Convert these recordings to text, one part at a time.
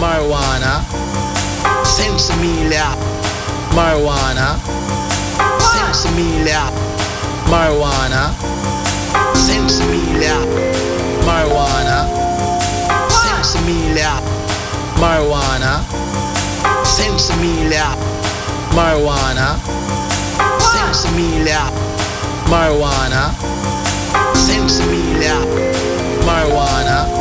Marijuana. Sensimilia. Marijuana. Sensimilia. Marijuana. Sensimilia. Marijuana. Sensimilia. Marijuana. Sensimilia. Marijuana. Sensimilia. Marijuana. Sensimilia. Marijuana.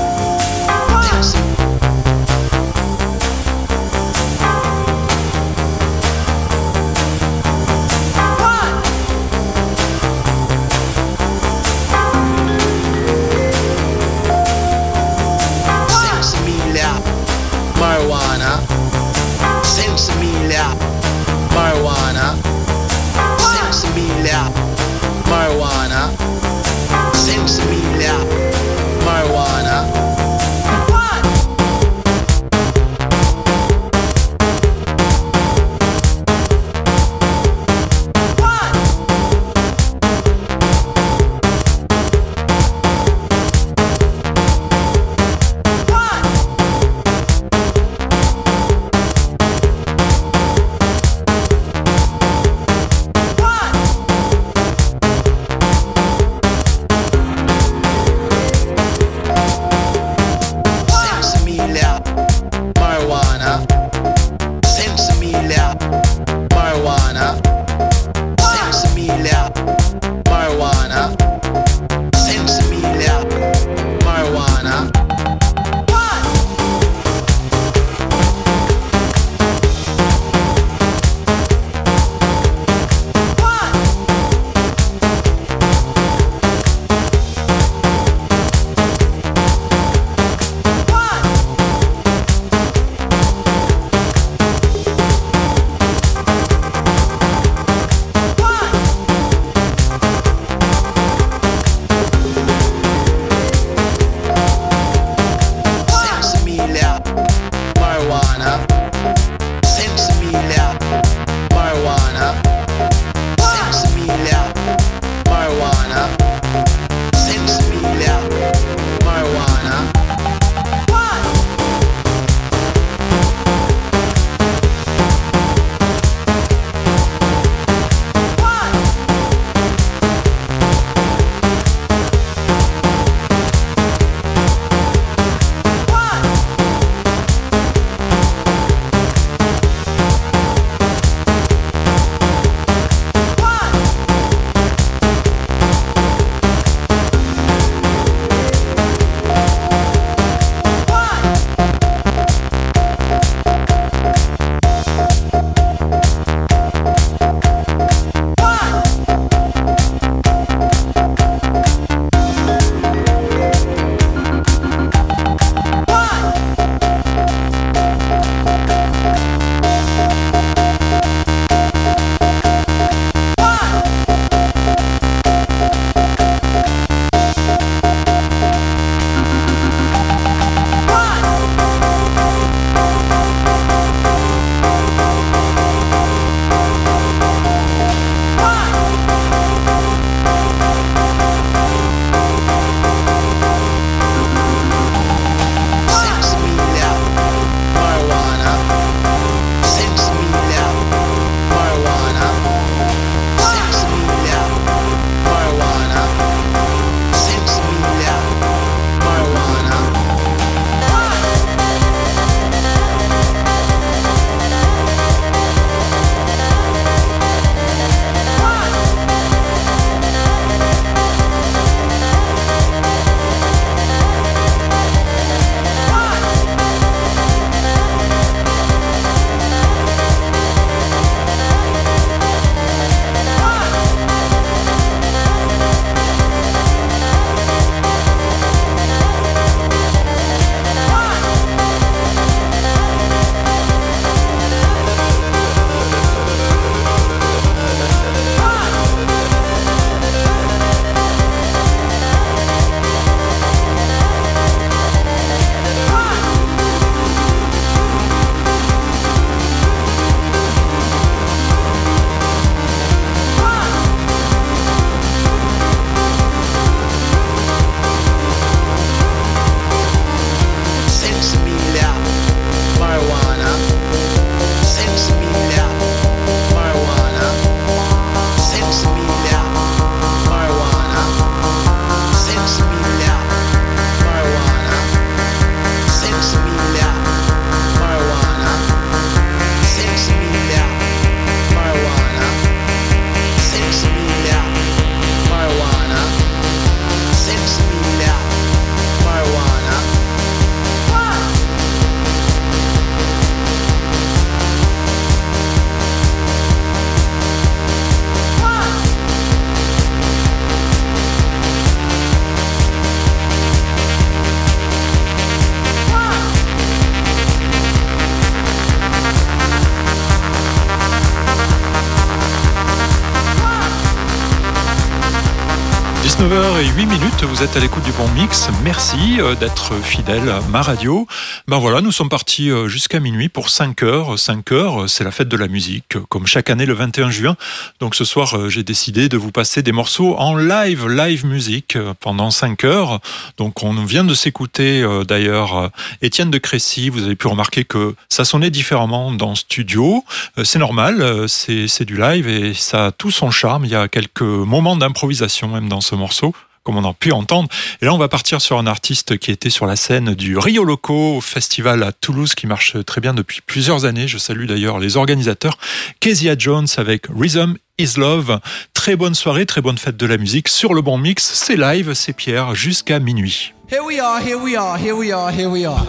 Vous êtes à l'écoute du bon mix. Merci euh, d'être fidèle à ma radio. Ben voilà, nous sommes partis euh, jusqu'à minuit pour 5 heures. 5 heures, c'est la fête de la musique, comme chaque année le 21 juin. Donc ce soir, euh, j'ai décidé de vous passer des morceaux en live, live musique pendant 5 heures. Donc on vient de s'écouter d'ailleurs Étienne de Crécy. Vous avez pu remarquer que ça sonnait différemment dans studio. C'est normal, c'est du live et ça a tout son charme. Il y a quelques moments d'improvisation même dans ce morceau comme on a pu entendre. Et là, on va partir sur un artiste qui était sur la scène du Rio Loco festival à Toulouse, qui marche très bien depuis plusieurs années. Je salue d'ailleurs les organisateurs. Kezia Jones avec Rhythm is Love. Très bonne soirée, très bonne fête de la musique sur le bon mix. C'est live, c'est Pierre, jusqu'à minuit. Here we are, here we are, here we are, here we are.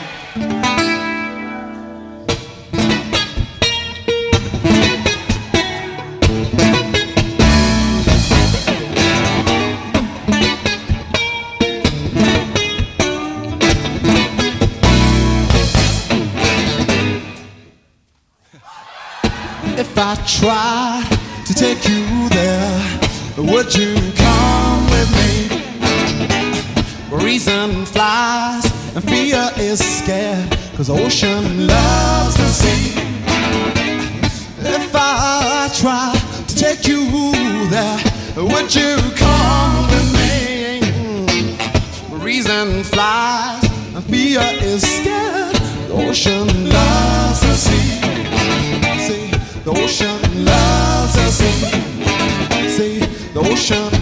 I tried to take you there, would you come with me? Reason flies and fear is scared, cause ocean loves the sea. If I try to take you there, would you come with me? Reason flies and fear is scared, the ocean loves the sea. The ocean loves us. See, the ocean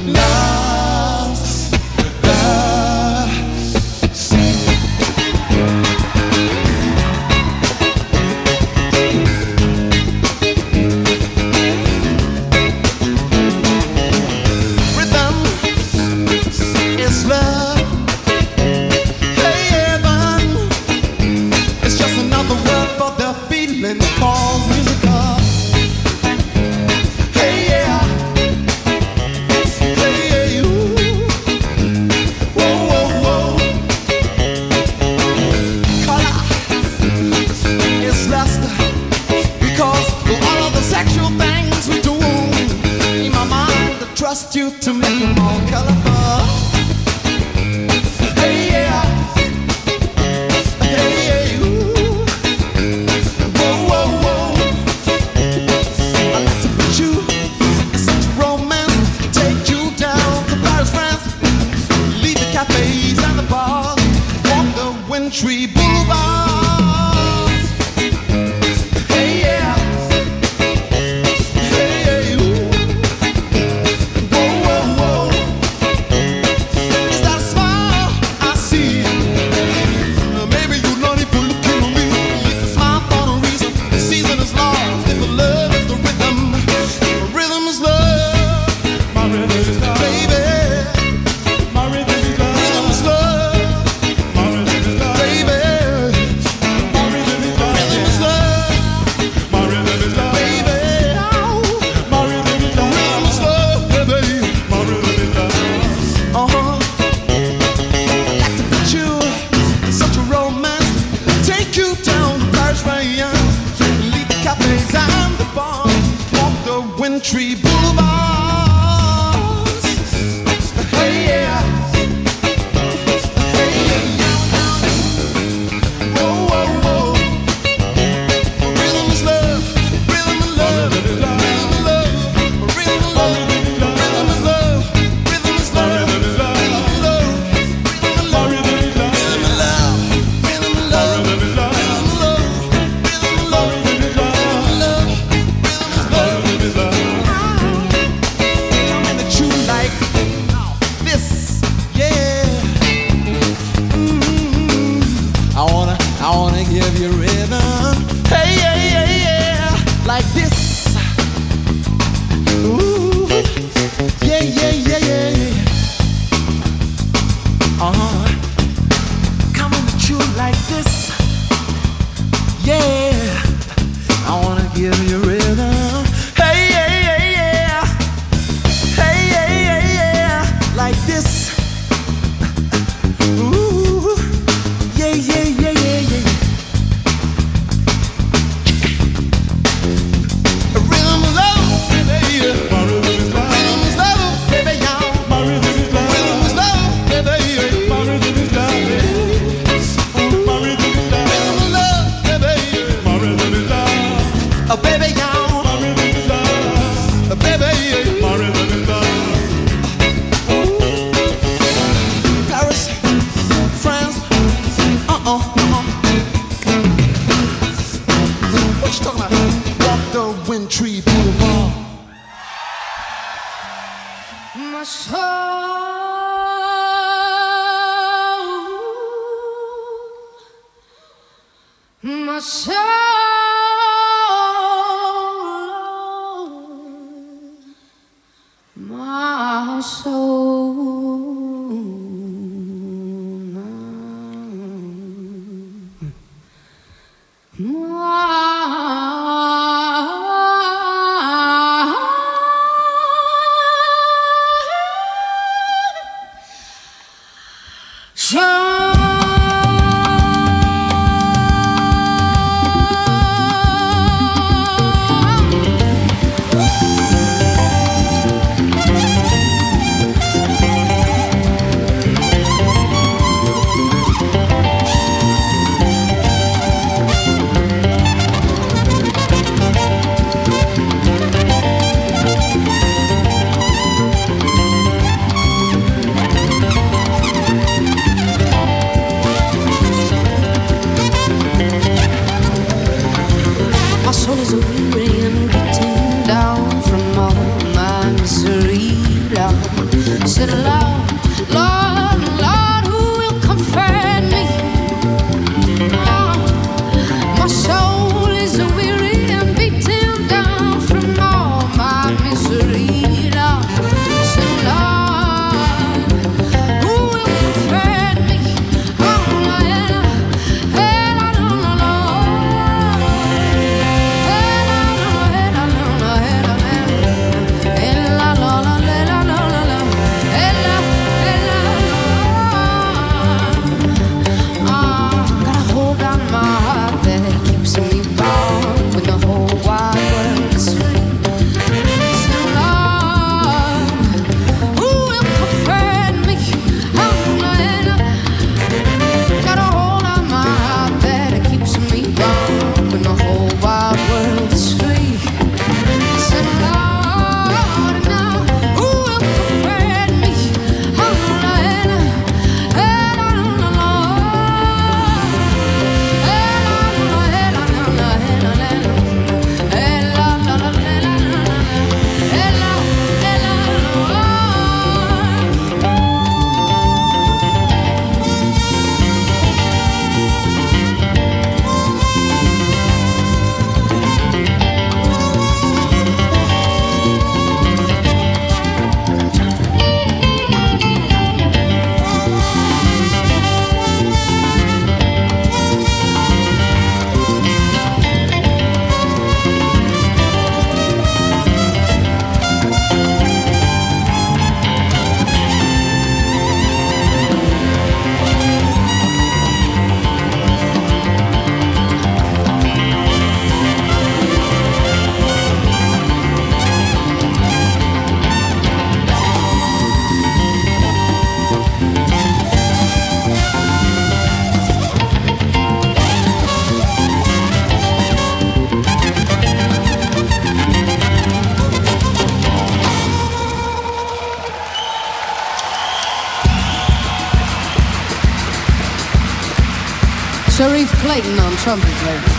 trouble, baby.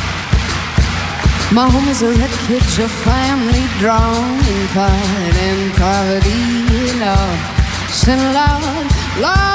My home is a wreckage of family drawn in pride and poverty, Lord. Sin, Lord, Lord.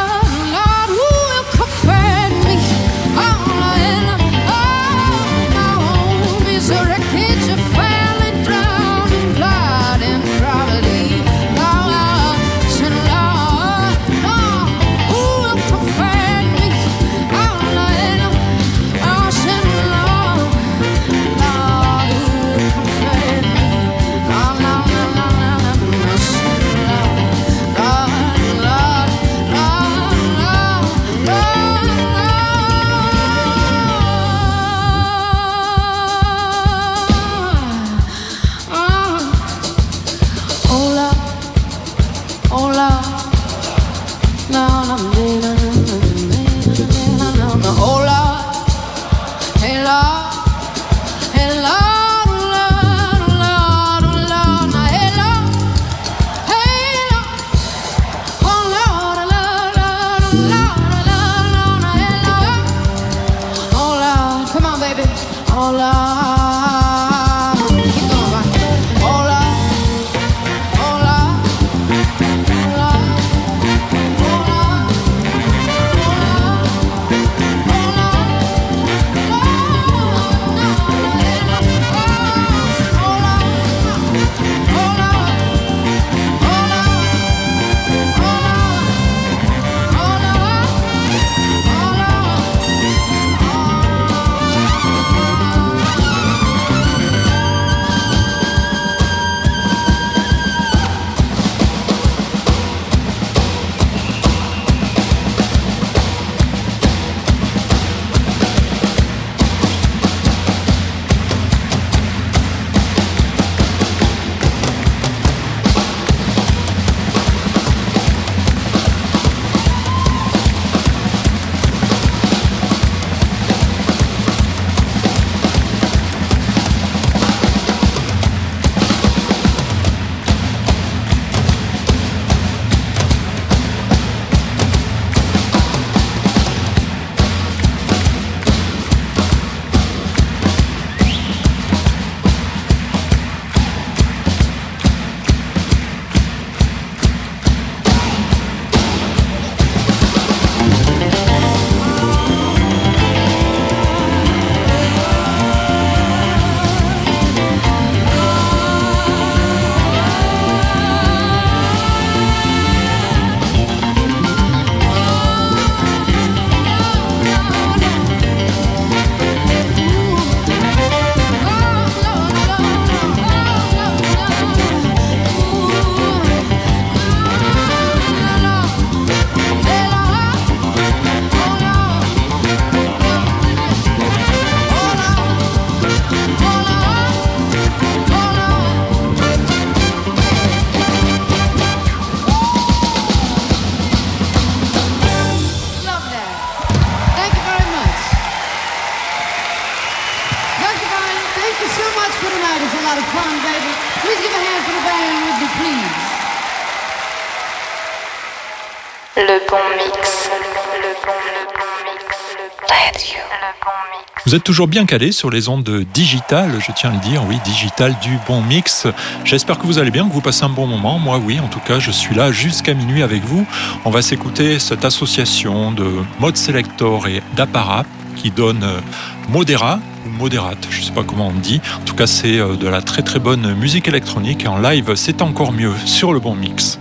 Vous êtes toujours bien calé sur les ondes digitales, je tiens à le dire, oui, digital du bon mix. J'espère que vous allez bien, que vous passez un bon moment. Moi, oui, en tout cas, je suis là jusqu'à minuit avec vous. On va s'écouter cette association de mode selector et d'apparat qui donne euh, Modera ou Moderate, je sais pas comment on dit. En tout cas, c'est euh, de la très très bonne musique électronique et en live, c'est encore mieux sur le bon mix.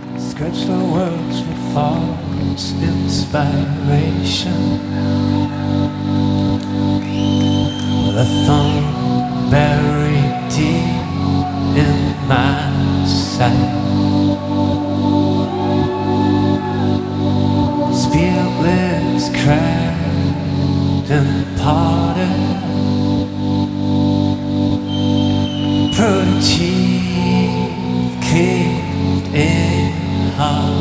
For inspiration. The thumb buried deep in my side. Spirit lips cracked and parted. Protein caved in half.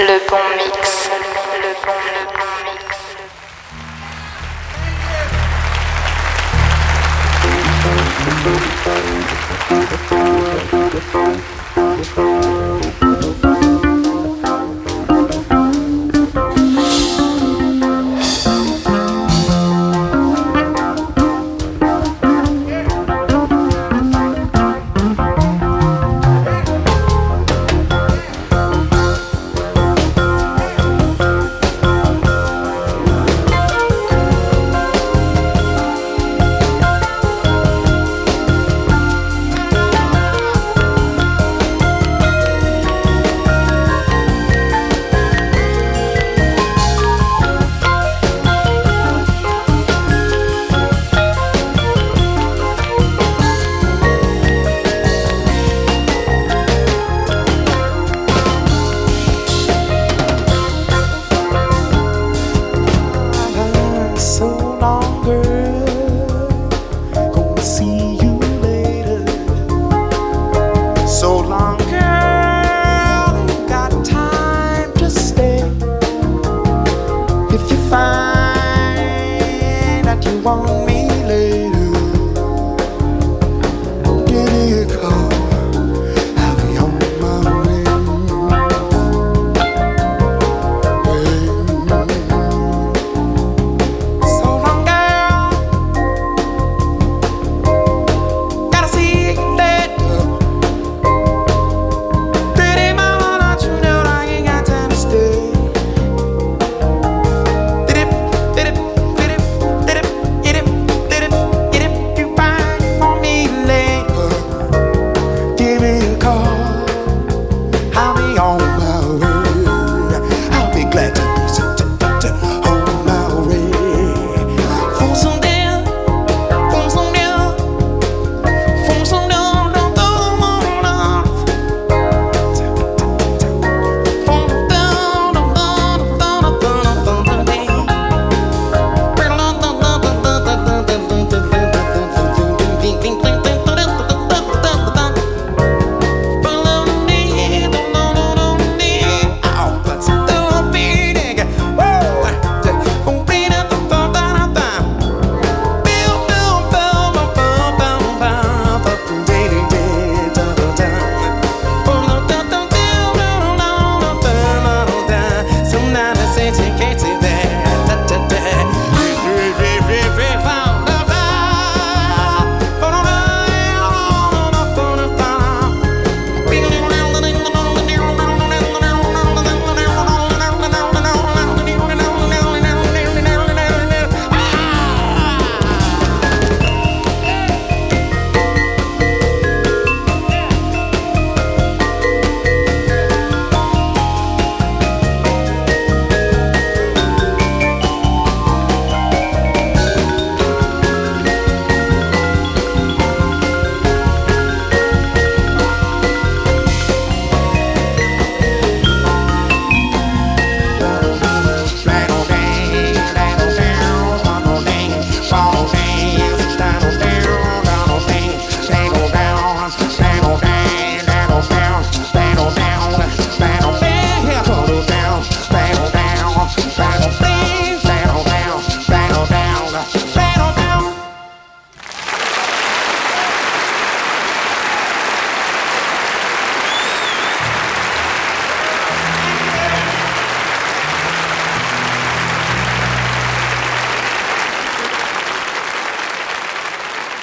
Le bon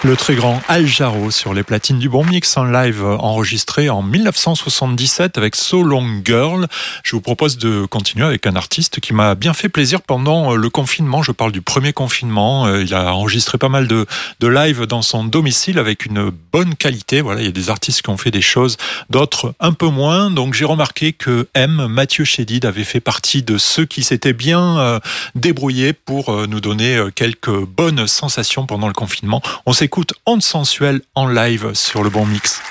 Le très grand Al Jarreau sur les platines du Bon Mix en live enregistré en 1977 avec So Long Girl. Je vous propose de continuer avec un artiste qui m'a bien fait plaisir pendant le confinement. Je parle du premier confinement. Il a enregistré pas mal de, de live dans son domicile avec une bonne qualité. Voilà, il y a des artistes qui ont fait des choses, d'autres un peu moins. Donc j'ai remarqué que M, Mathieu Chédid, avait fait partie de ceux qui s'étaient bien euh, débrouillés pour euh, nous donner euh, quelques bonnes sensations pendant le confinement. On s'écoute Honte sensuelle en live sur le bon mix.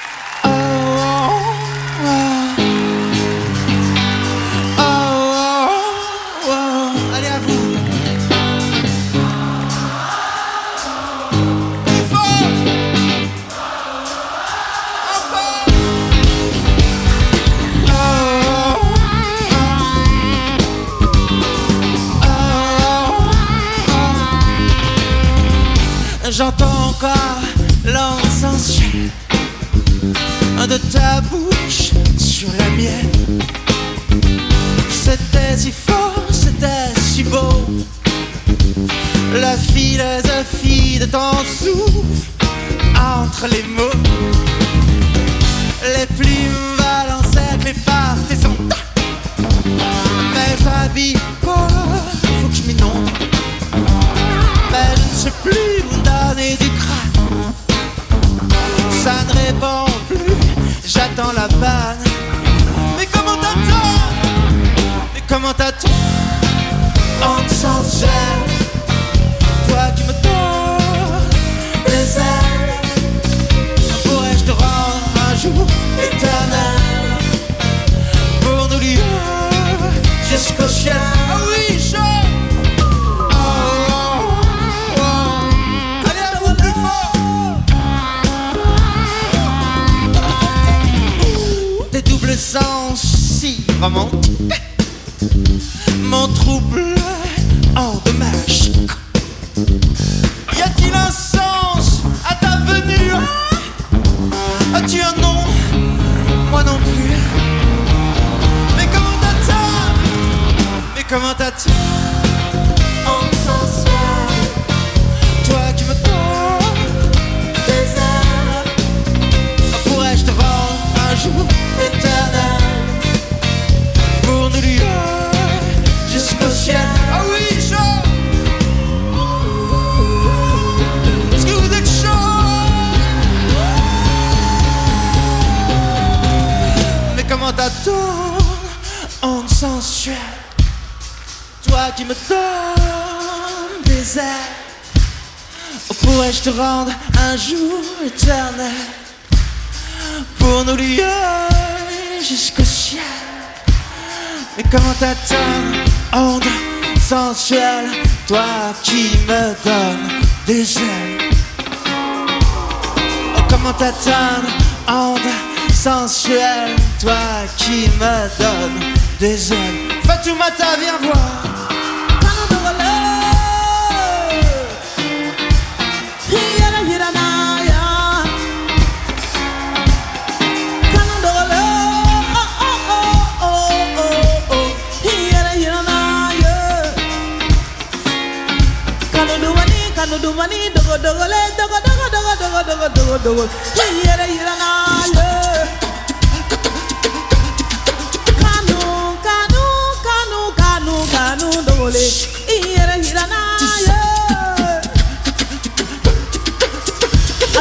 Kanu kanu kanu kanu kanu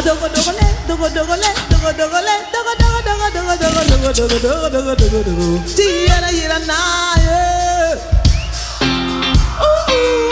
dogo dogo dogo dogo dogo dogo dogo dogo dogo dogo dogo dogo dogo na ooh,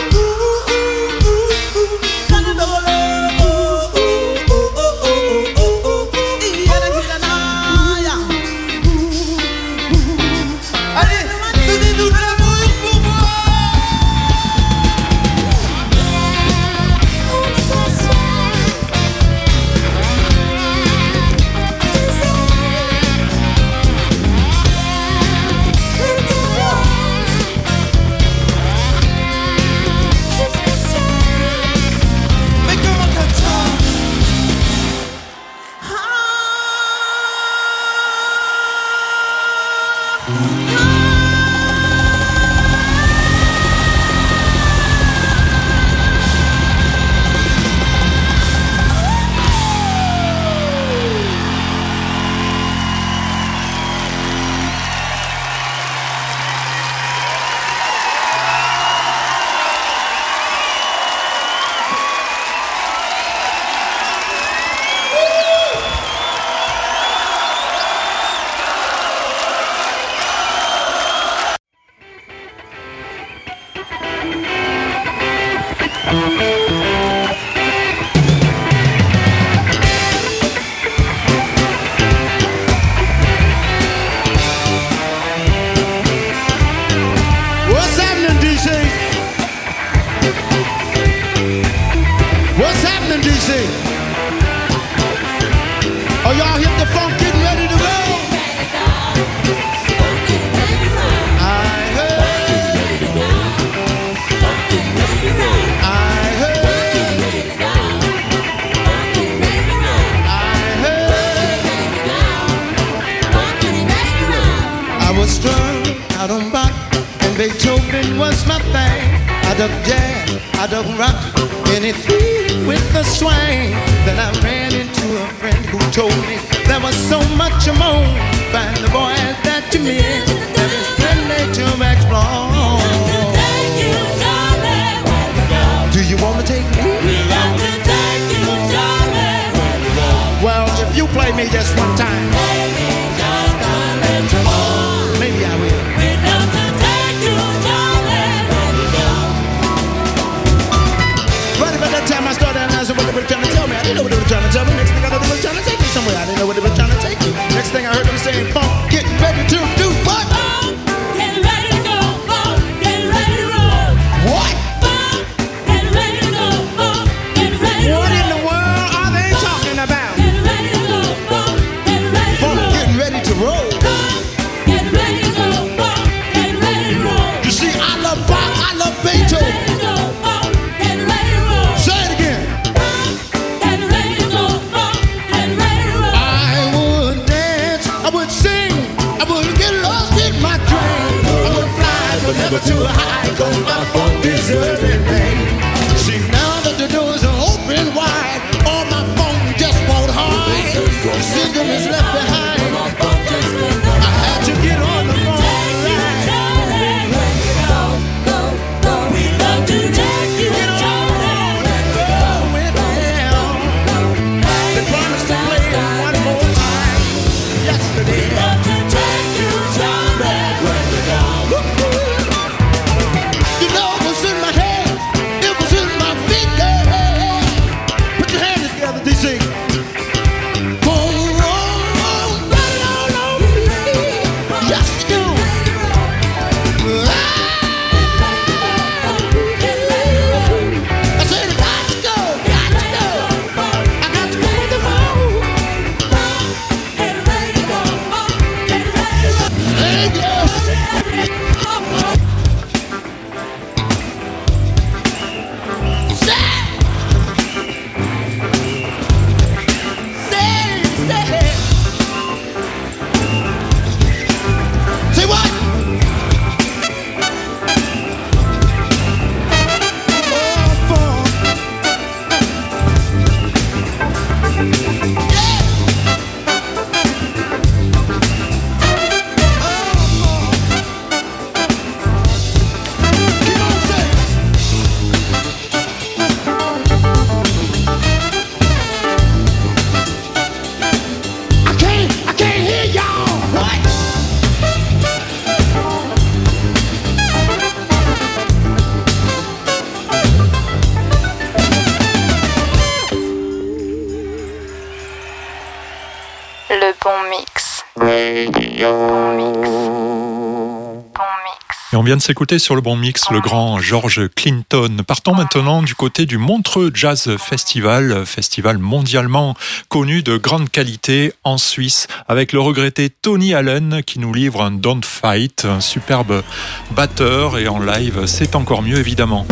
s'écouter sur le bon mix le grand George Clinton. Partons maintenant du côté du Montreux Jazz Festival, festival mondialement connu de grande qualité en Suisse, avec le regretté Tony Allen qui nous livre un Don't Fight, un superbe batteur et en live c'est encore mieux évidemment.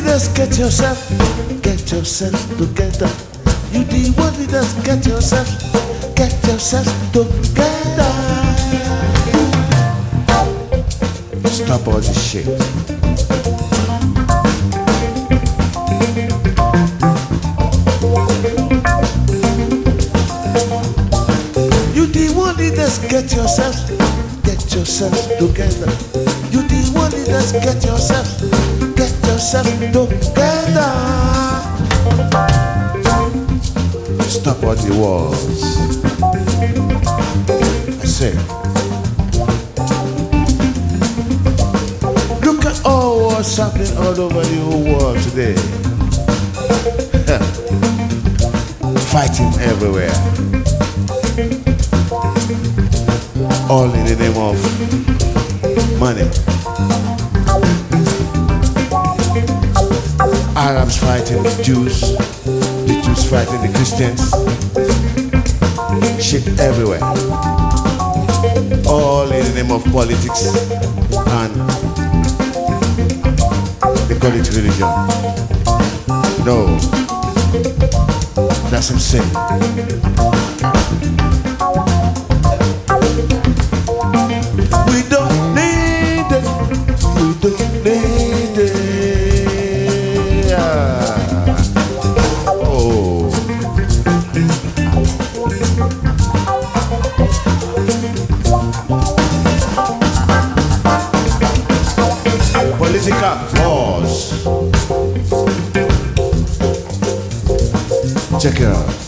Leaders, get yourself, get yourself together. You the what leaders, get yourself, get yourself together. Stop all this shit. You the what leaders, get yourself, get yourself together. You did what it does, get yourself. Yourself together. Stop all the was. I say. Look at all what's happening all over the whole world today. Fighting everywhere. All in the name of money. Arabs fighting the Jews, the Jews fighting the Christians. Shit everywhere. All in the name of politics and they call it religion. No, that's insane. We don't check out.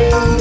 Oh.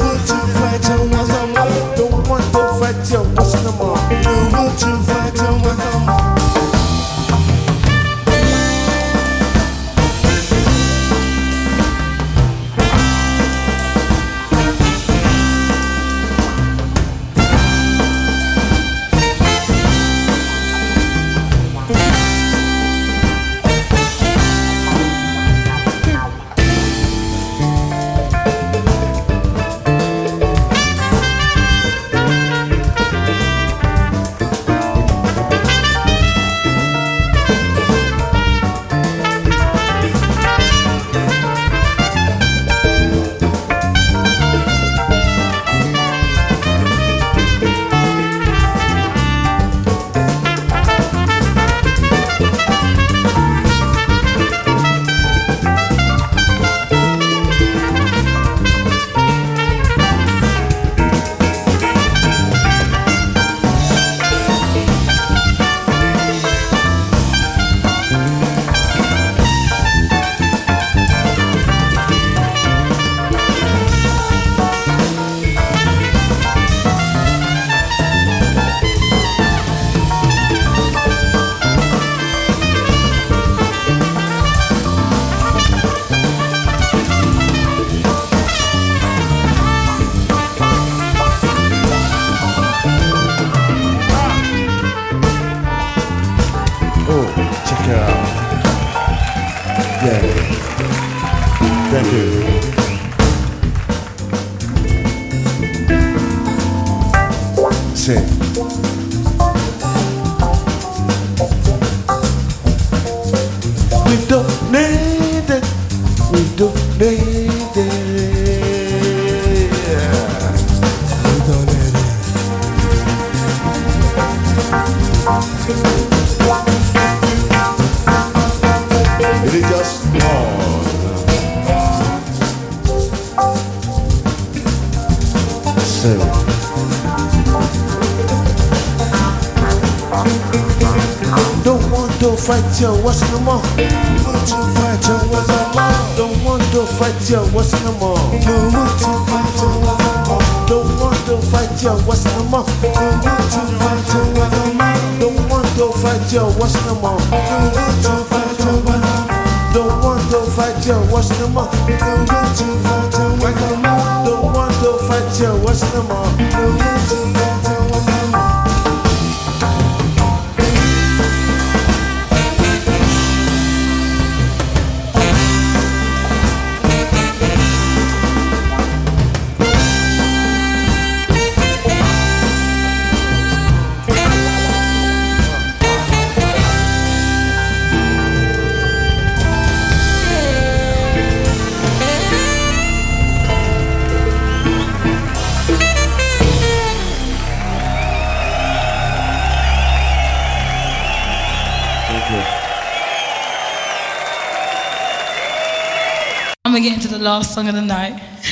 song of the night.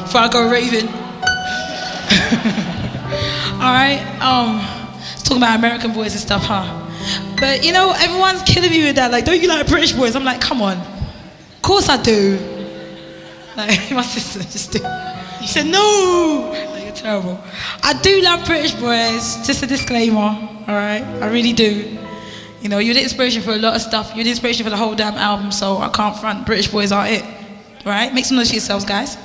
Before I go raving. All right. Um, talking about American boys and stuff, huh? But you know, everyone's killing me with that. Like, don't you like British boys? I'm like, come on. Of course I do. Like, my sister just did. She said, no. Like, you're terrible. I do love British boys. Just a disclaimer. All right. I really do. You know, you're the inspiration for a lot of stuff. You're the inspiration for the whole damn album. So I can't front. British boys are it. All right, make some noise for yourselves, guys.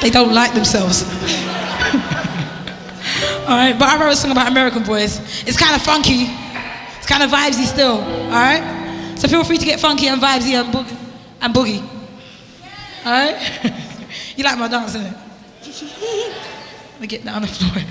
They don't like themselves. all right, but I wrote a song about American boys. It's kind of funky. It's kind of vibesy still. All right, so feel free to get funky and vibesy and boogie. And boogie. All right, you like my dance, innit? Let me get down the floor.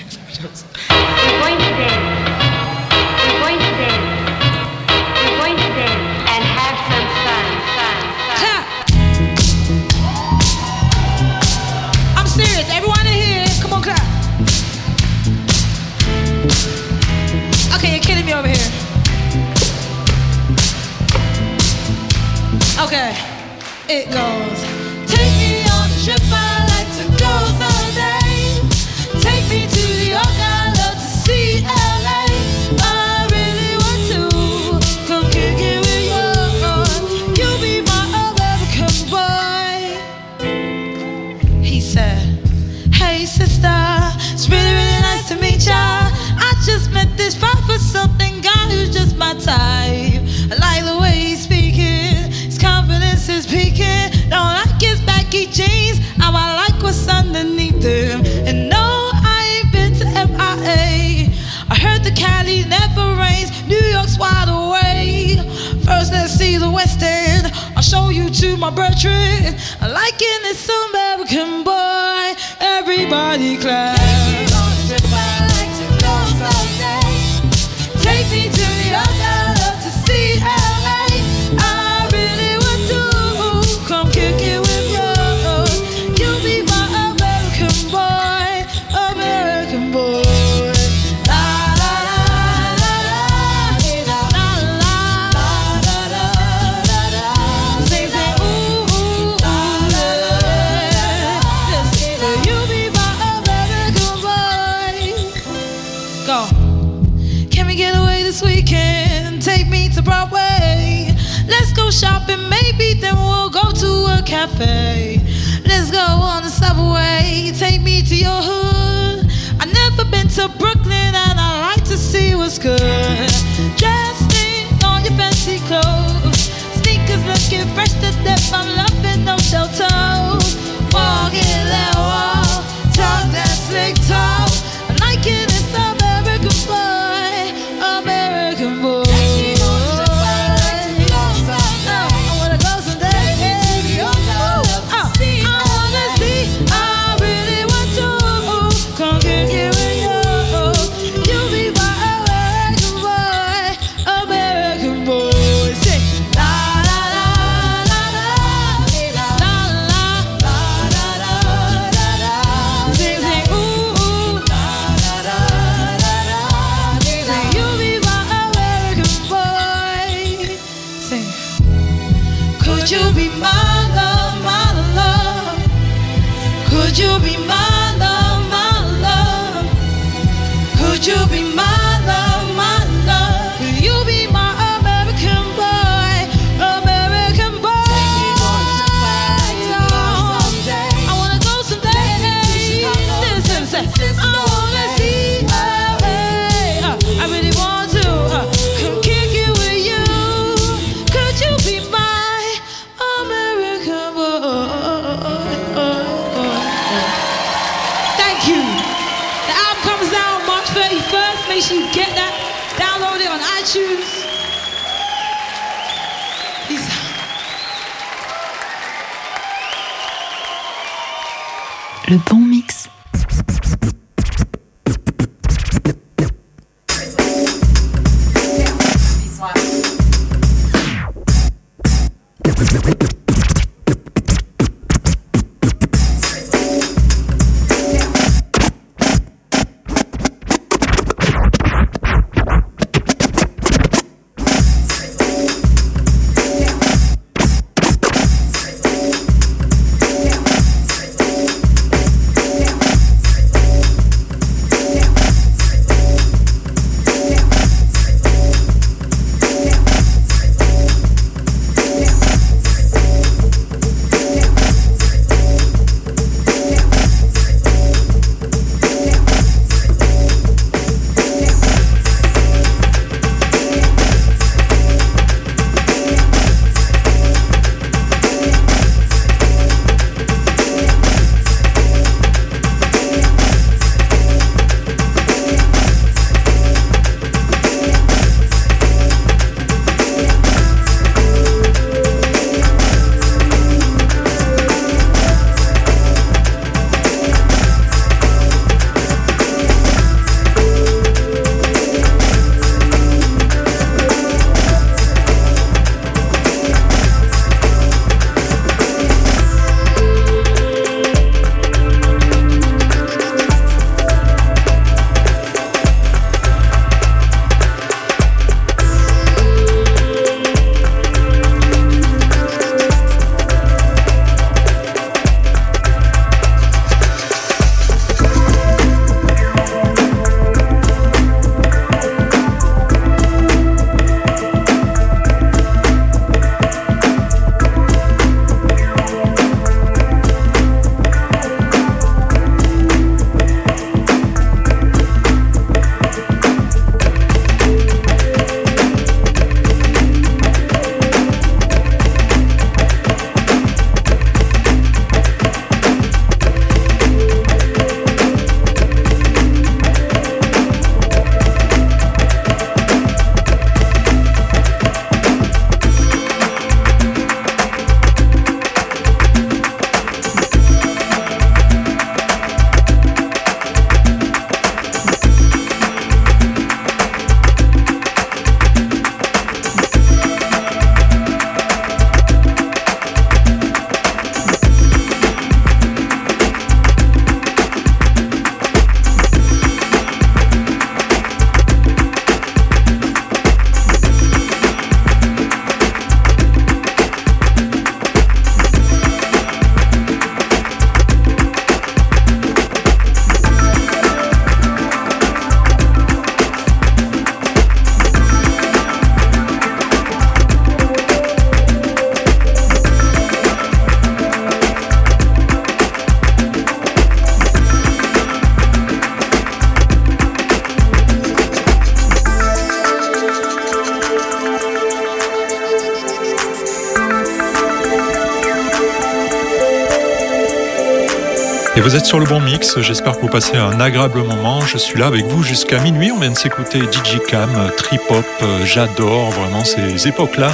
Vous êtes sur le bon mix, j'espère que vous passez un agréable moment. Je suis là avec vous jusqu'à minuit. On vient de s'écouter DJ Cam, Trip Hop, j'adore vraiment ces époques-là,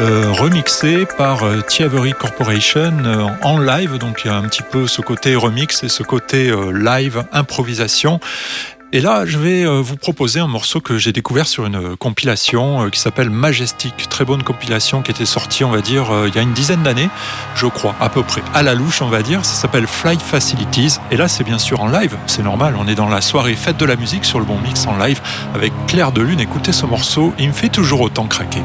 euh, remixées par euh, Thievery Corporation euh, en live. Donc il y a un petit peu ce côté remix et ce côté euh, live, improvisation. Et là, je vais euh, vous proposer un morceau que j'ai découvert sur une euh, compilation euh, qui s'appelle Majestic. Très bonne compilation qui était sortie, on va dire, il y a une dizaine d'années, je crois, à peu près. À la louche, on va dire. Ça s'appelle Flight Facilities. Et là, c'est bien sûr en live. C'est normal. On est dans la soirée fête de la musique sur le bon mix en live avec Claire de Lune. Écoutez ce morceau. Il me fait toujours autant craquer.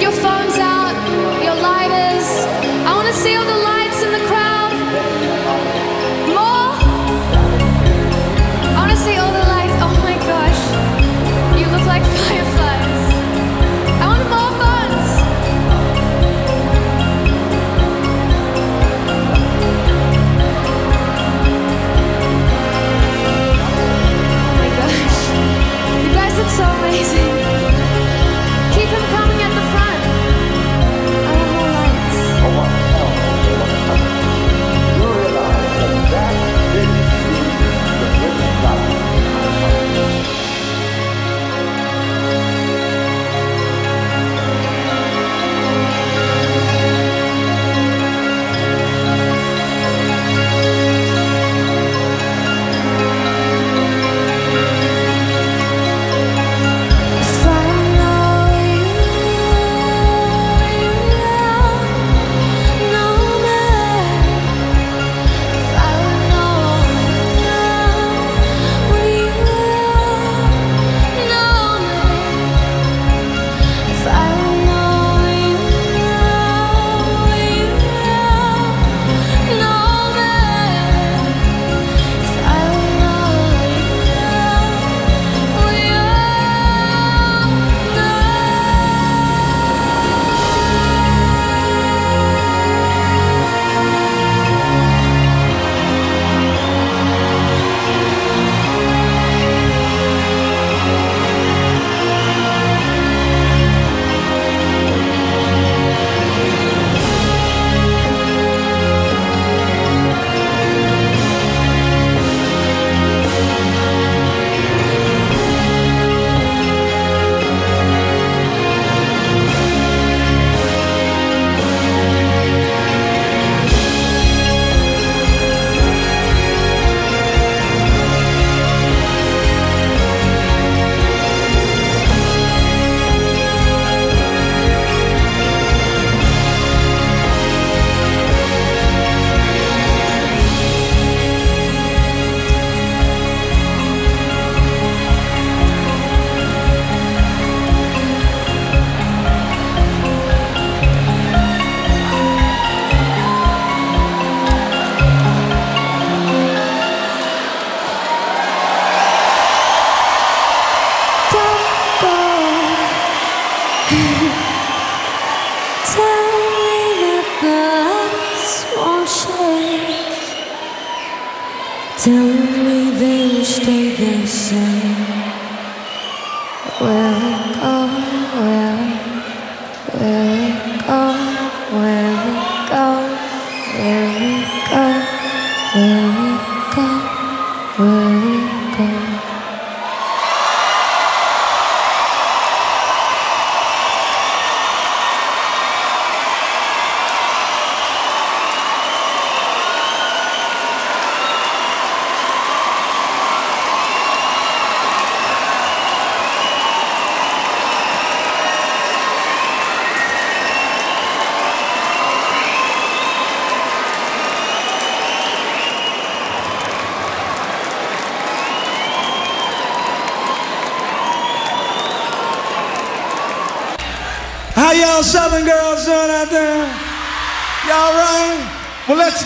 your phones out, your lighters. I want to see all the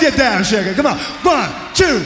get down, Sugar. Come on. One, two,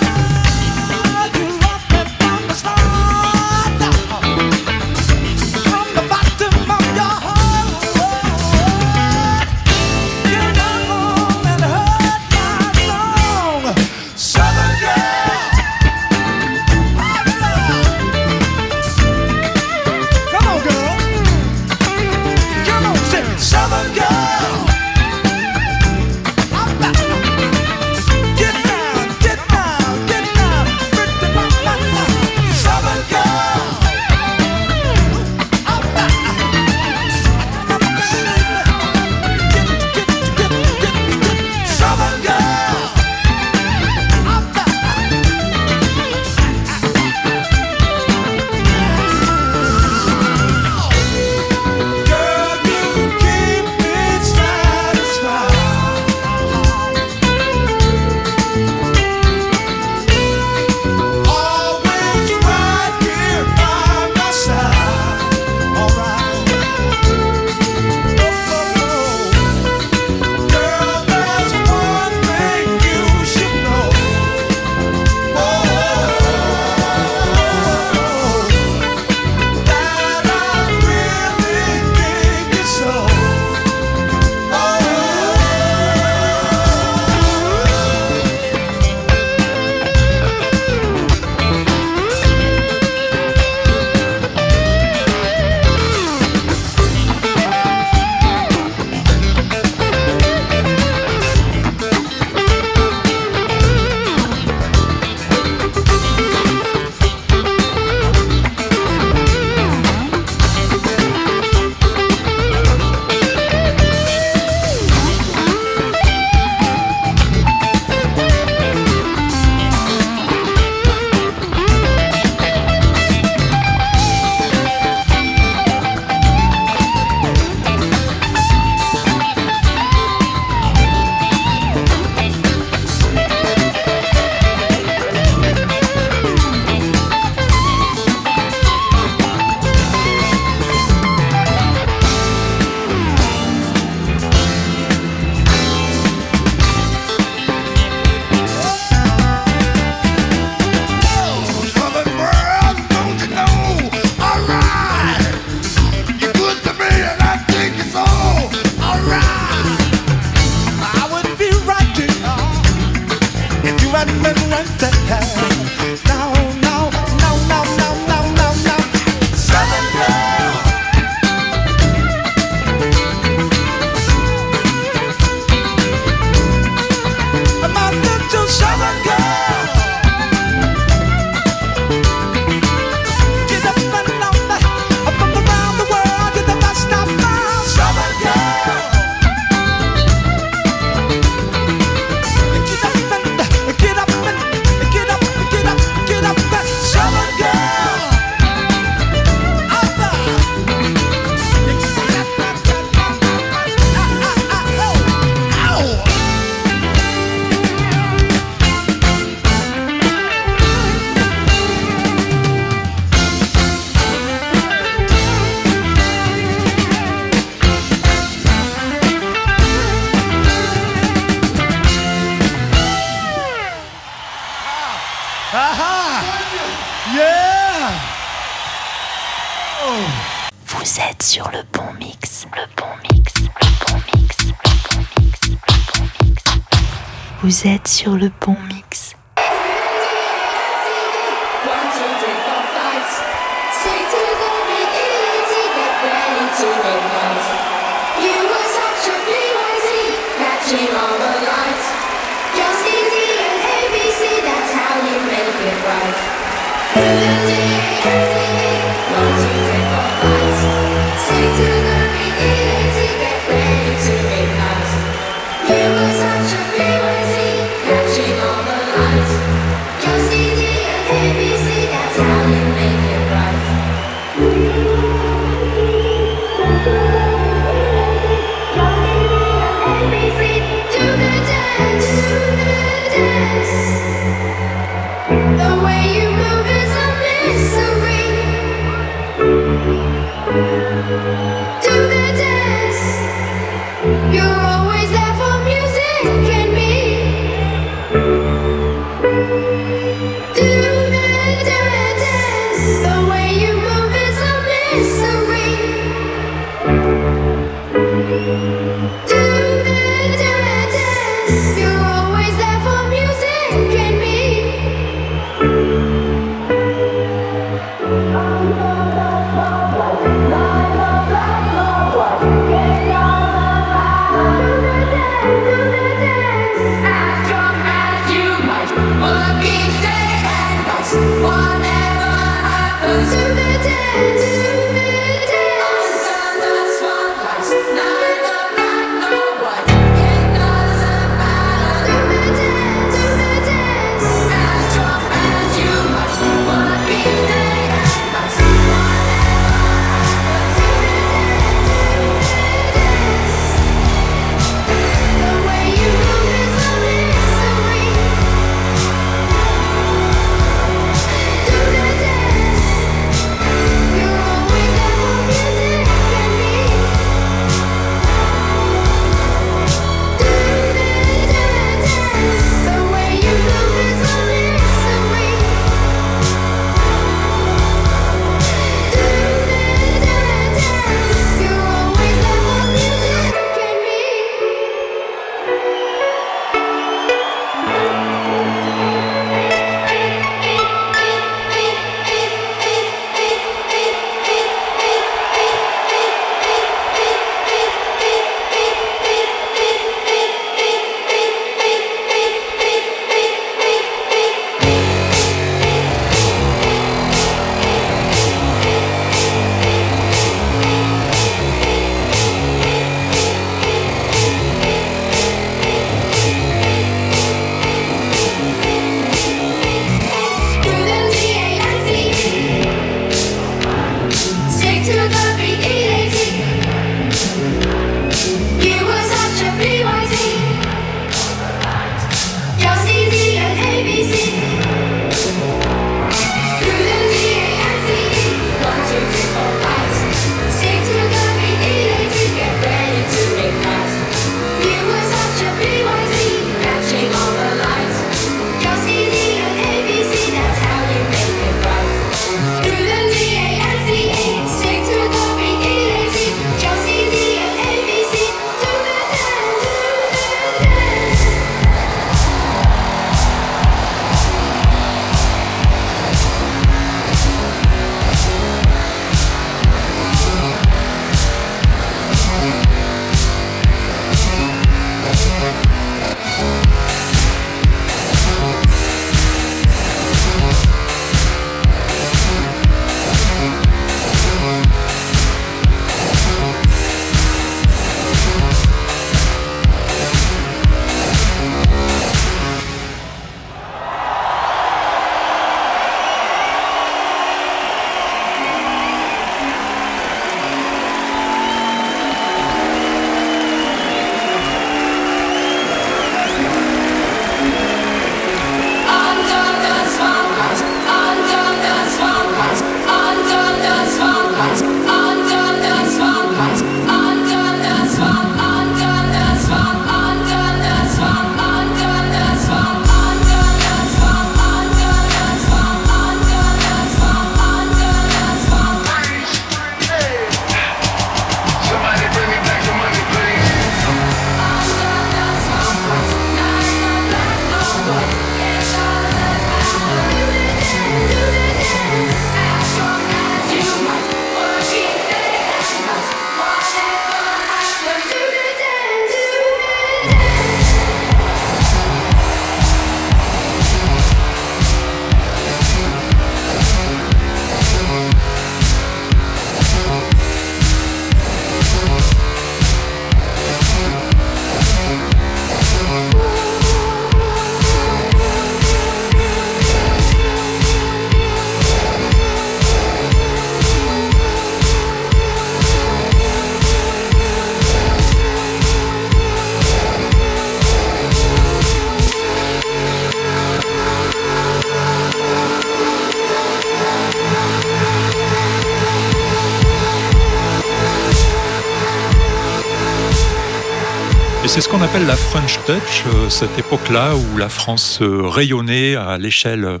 c'est ce qu'on appelle la French Touch, euh, cette époque-là où la France euh, rayonnait à l'échelle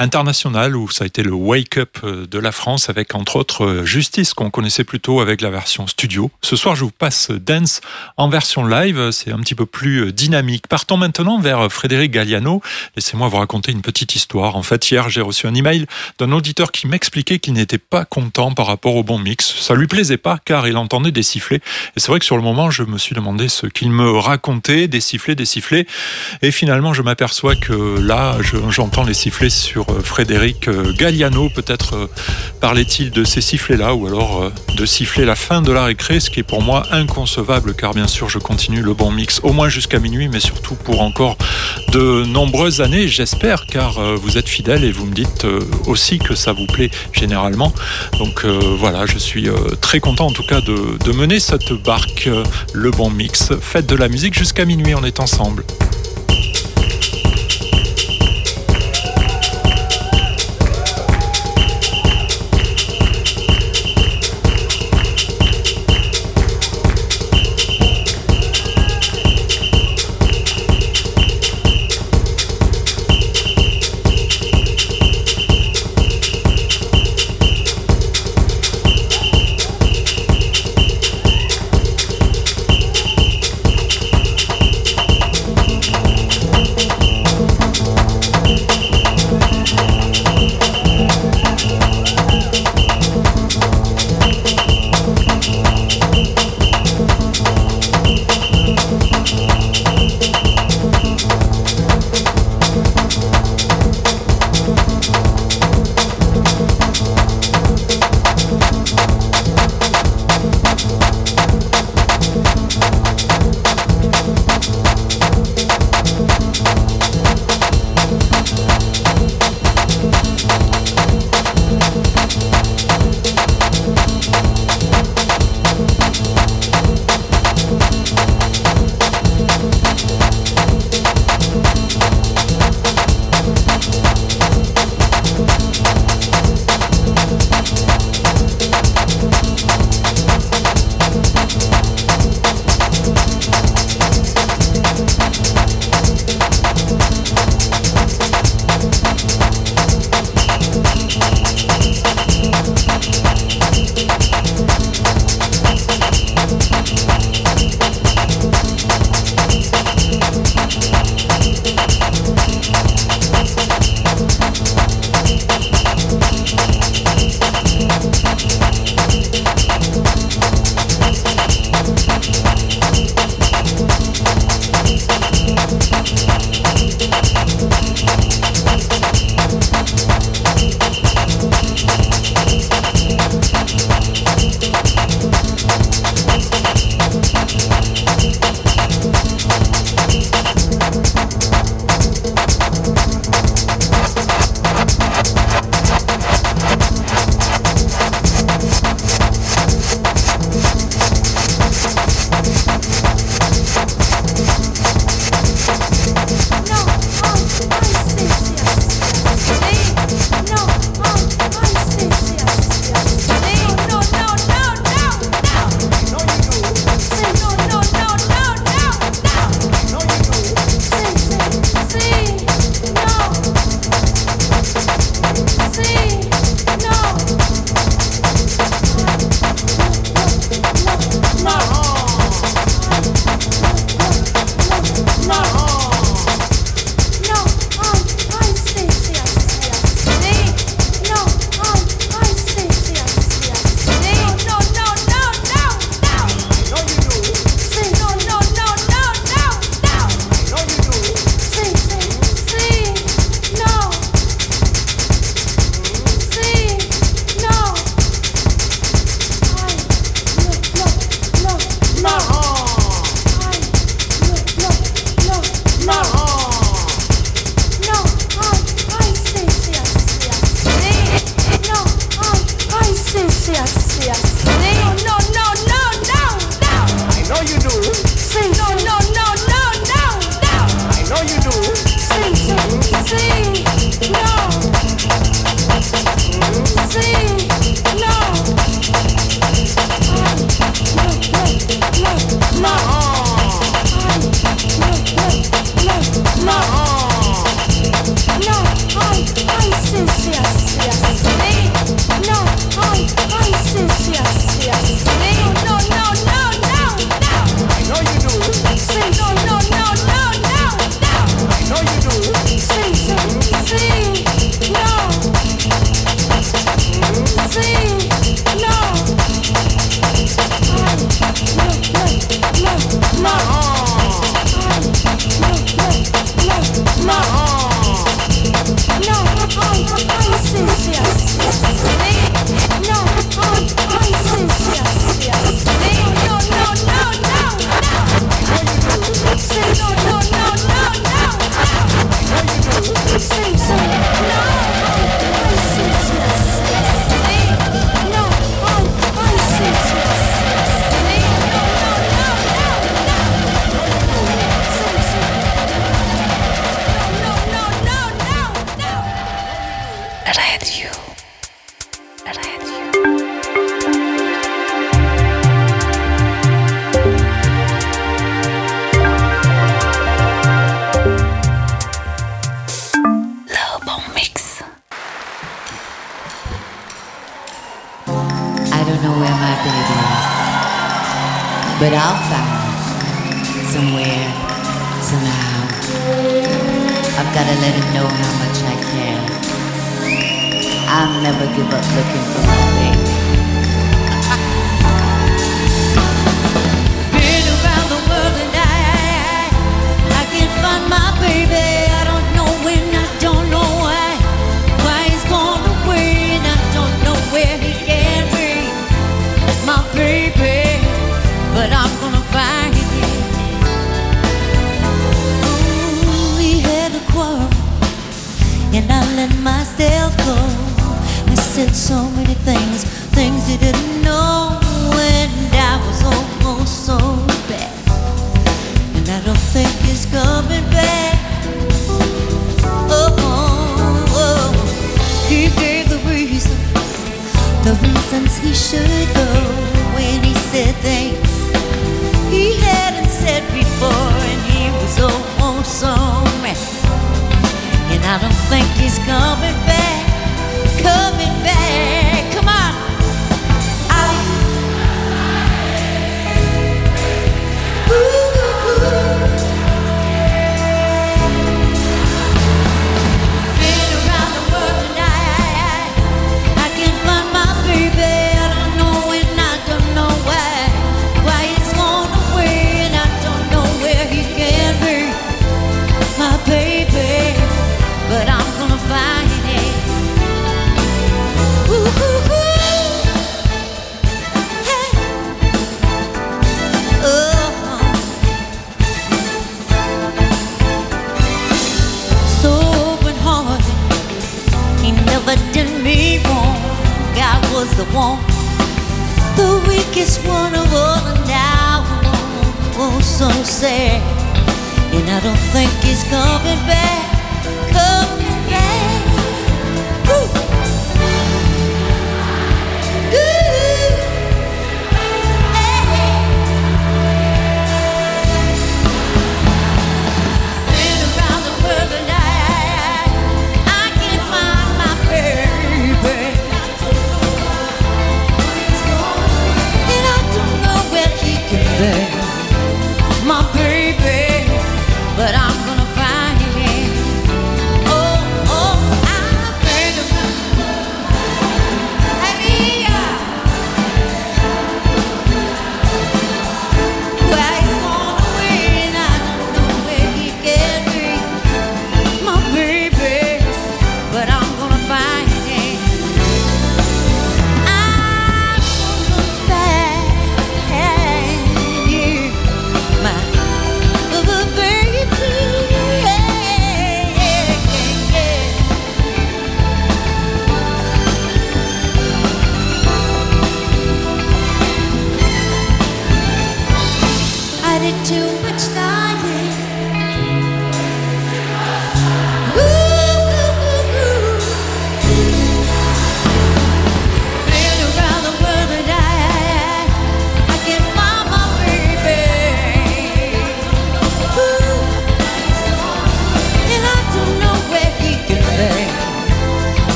euh, internationale, où ça a été le wake-up euh, de la France avec entre autres euh, Justice qu'on connaissait plutôt avec la version studio. Ce soir, je vous passe Dance en version live, c'est un petit peu plus euh, dynamique. Partons maintenant vers Frédéric Galliano. Laissez-moi vous raconter une petite histoire. En fait, hier, j'ai reçu un email d'un auditeur qui m'expliquait qu'il n'était pas content par rapport au bon mix. Ça lui plaisait pas car il entendait des sifflets. Et c'est vrai que sur le moment, je me suis demandé ce qu'il me racontait, des sifflets, des sifflets. Et finalement, je m'aperçois que là, je- j'entends les sifflets sur euh, Frédéric euh, Galliano. Peut-être euh, parlait-il de ces sifflets-là ou alors de siffler la fin de la récré, ce qui est pour moi inconcevable car bien sûr, je continue le bon mix au moins jusqu'à minuit, mais surtout pour encore de nombreuses années, j'espère, car vous êtes fidèles et vous me dites aussi que ça vous plaît généralement. Donc voilà, je suis très content en tout cas de, mener cette barque, le bon mix. Faites de la musique jusqu'à minuit, on est ensemble.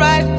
Right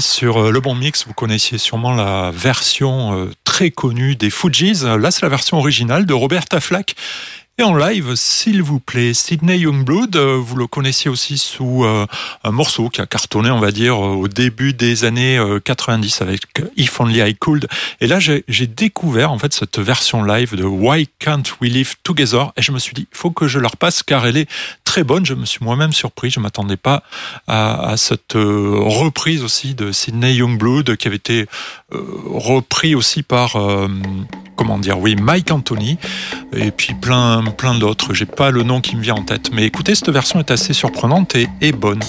Sur euh, Le Bon Mix. Vous connaissiez sûrement la version euh, très connue des Fujis. Là, c'est la version originale de Roberta Flack. Live, s'il vous plaît, Sydney Youngblood, euh, vous le connaissiez aussi sous euh, un morceau qui a cartonné, on va dire, euh, au début des années euh, 90 avec If Only I Could. Et là, j'ai découvert en fait cette version live de Why Can't We Live Together? Et je me suis dit, faut que je la repasse car elle est très bonne. Je me suis moi-même surpris. Je m'attendais pas à, cette reprise aussi de Sydney Youngblood qui avait été repris aussi par comment dire oui Mike Anthony et puis plein plein d'autres. J'ai pas le nom qui me vient en tête, mais écoutez, cette version est assez surprenante et, et bonne.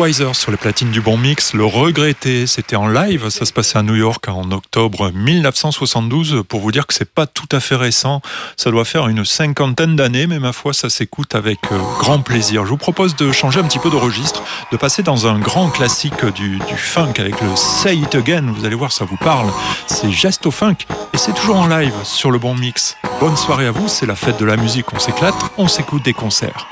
Sur les platines du bon mix, le regretté, c'était en live, ça se passait à New York en octobre 1972. Pour vous dire que c'est pas tout à fait récent, ça doit faire une cinquantaine d'années, mais ma foi, ça s'écoute avec euh, grand plaisir. Je vous propose de changer un petit peu de registre, de passer dans un grand classique du, du funk avec le Say It Again. Vous allez voir, ça vous parle. C'est Gesto Funk et c'est toujours en live sur le bon mix. Bonne soirée à vous, c'est la fête de la musique, on s'éclate, on s'écoute des concerts.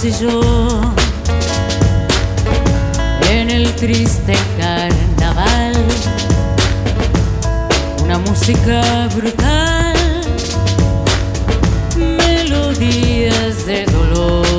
sillón en el triste carnaval. Una música brutal, melodías de dolor.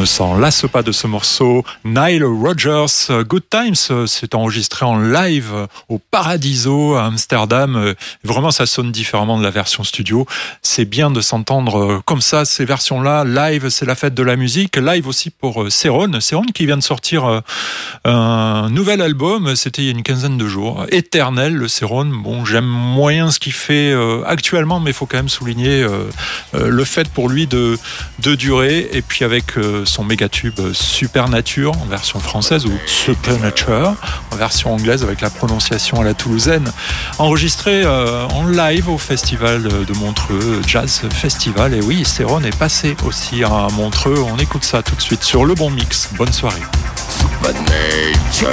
ne s'en lasse pas de ce morceau. Nile Rogers, Good Times, euh, c'est enregistré en live au Paradiso à Amsterdam. Euh, vraiment, ça sonne différemment de la version studio. C'est bien de s'entendre euh, comme ça, ces versions-là. Live, c'est la fête de la musique. Live aussi pour Céron. Céron qui vient de sortir un nouvel album. C'était il y a une quinzaine de jours. Éternel, le Céron. Bon, j'aime moyen ce qu'il fait actuellement, mais il faut quand même souligner le fait pour lui de de durée, et puis avec euh, son méga tube euh, Supernature en version française ou Supernature en version anglaise avec la prononciation à la toulousaine, enregistré euh, en live au festival de Montreux, Jazz Festival. Et oui, Céron est passé aussi à Montreux. On écoute ça tout de suite sur Le Bon Mix. Bonne soirée. Supernature.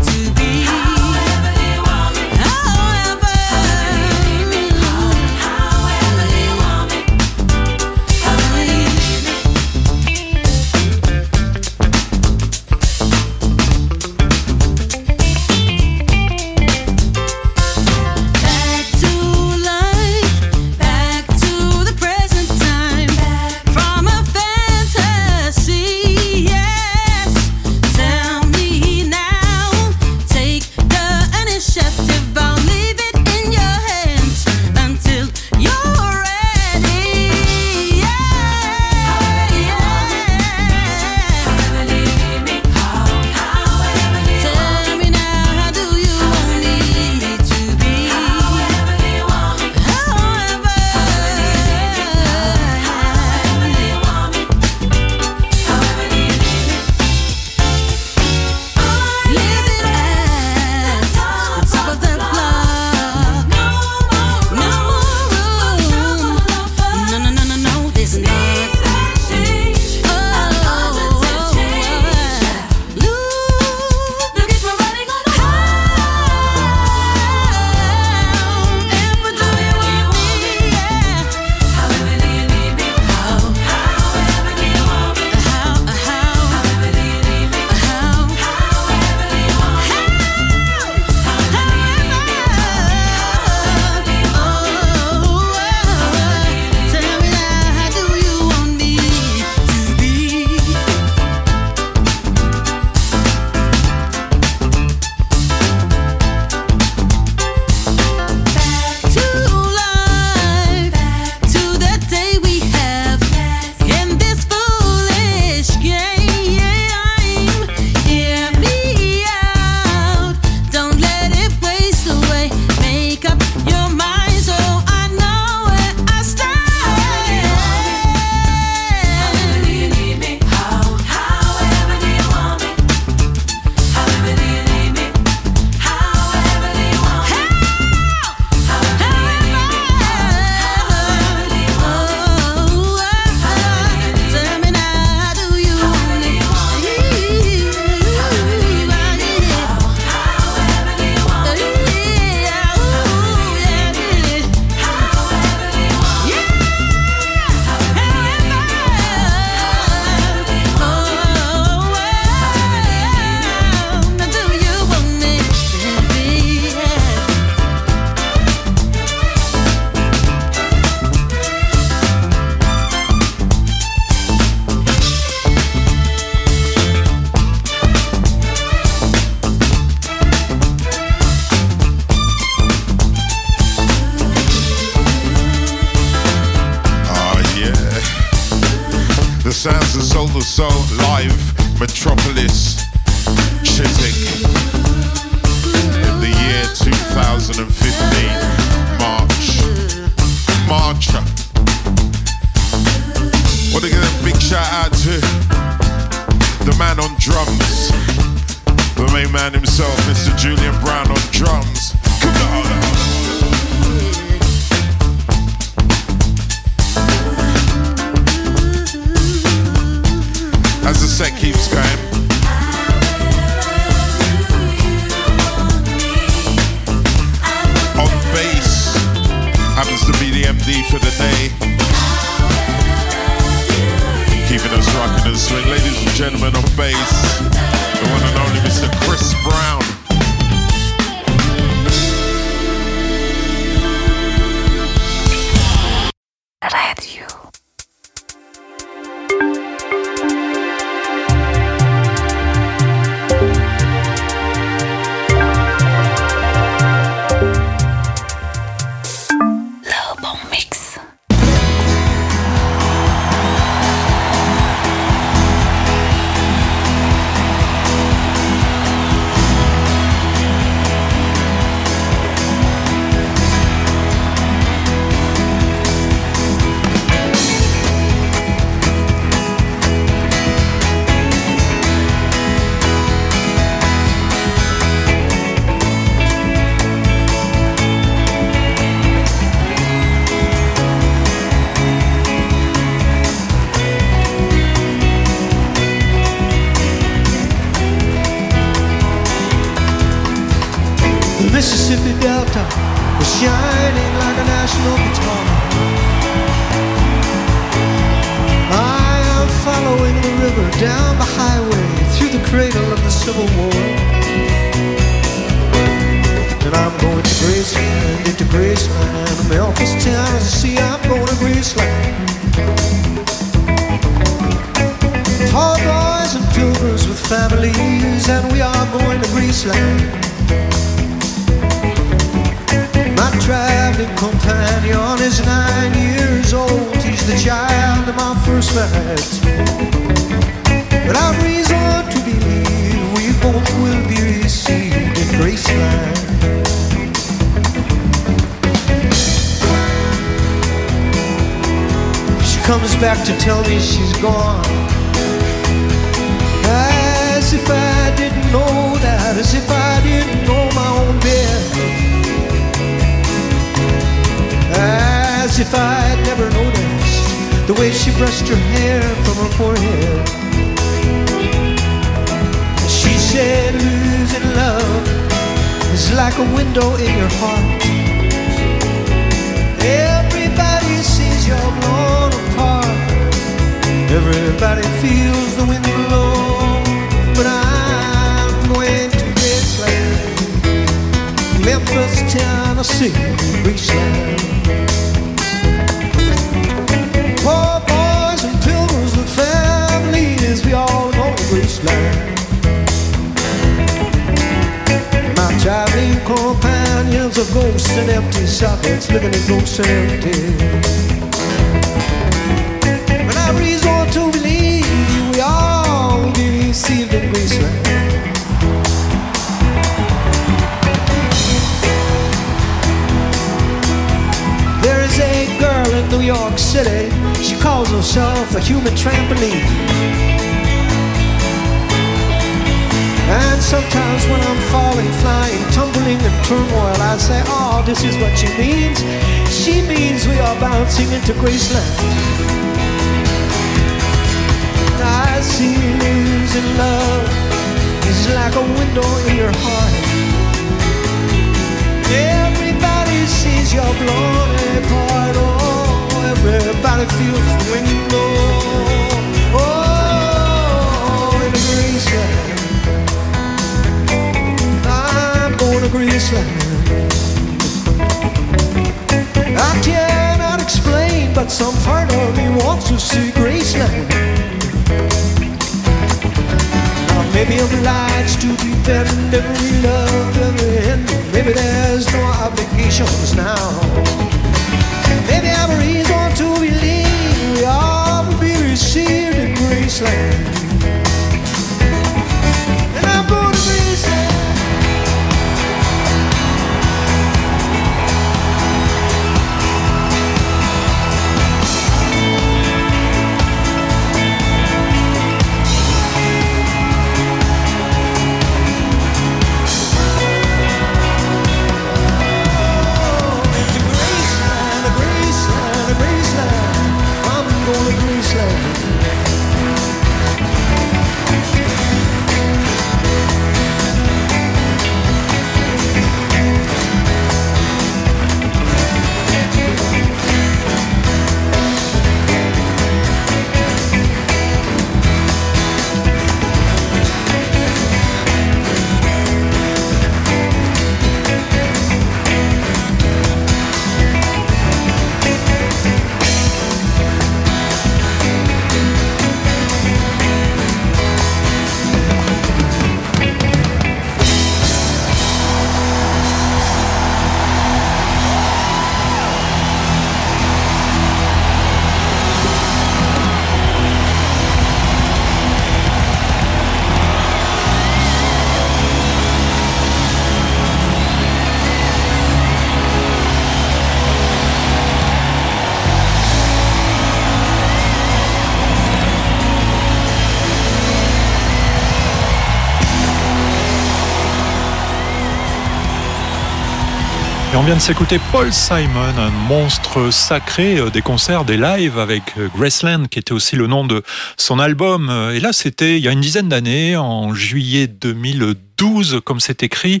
Vient de s'écouter Paul Simon, un monstre sacré euh, des concerts, des lives avec euh, Graceland, qui était aussi le nom de son album. Euh, Et là, c'était il y a une dizaine d'années, en juillet 2012, comme c'est écrit.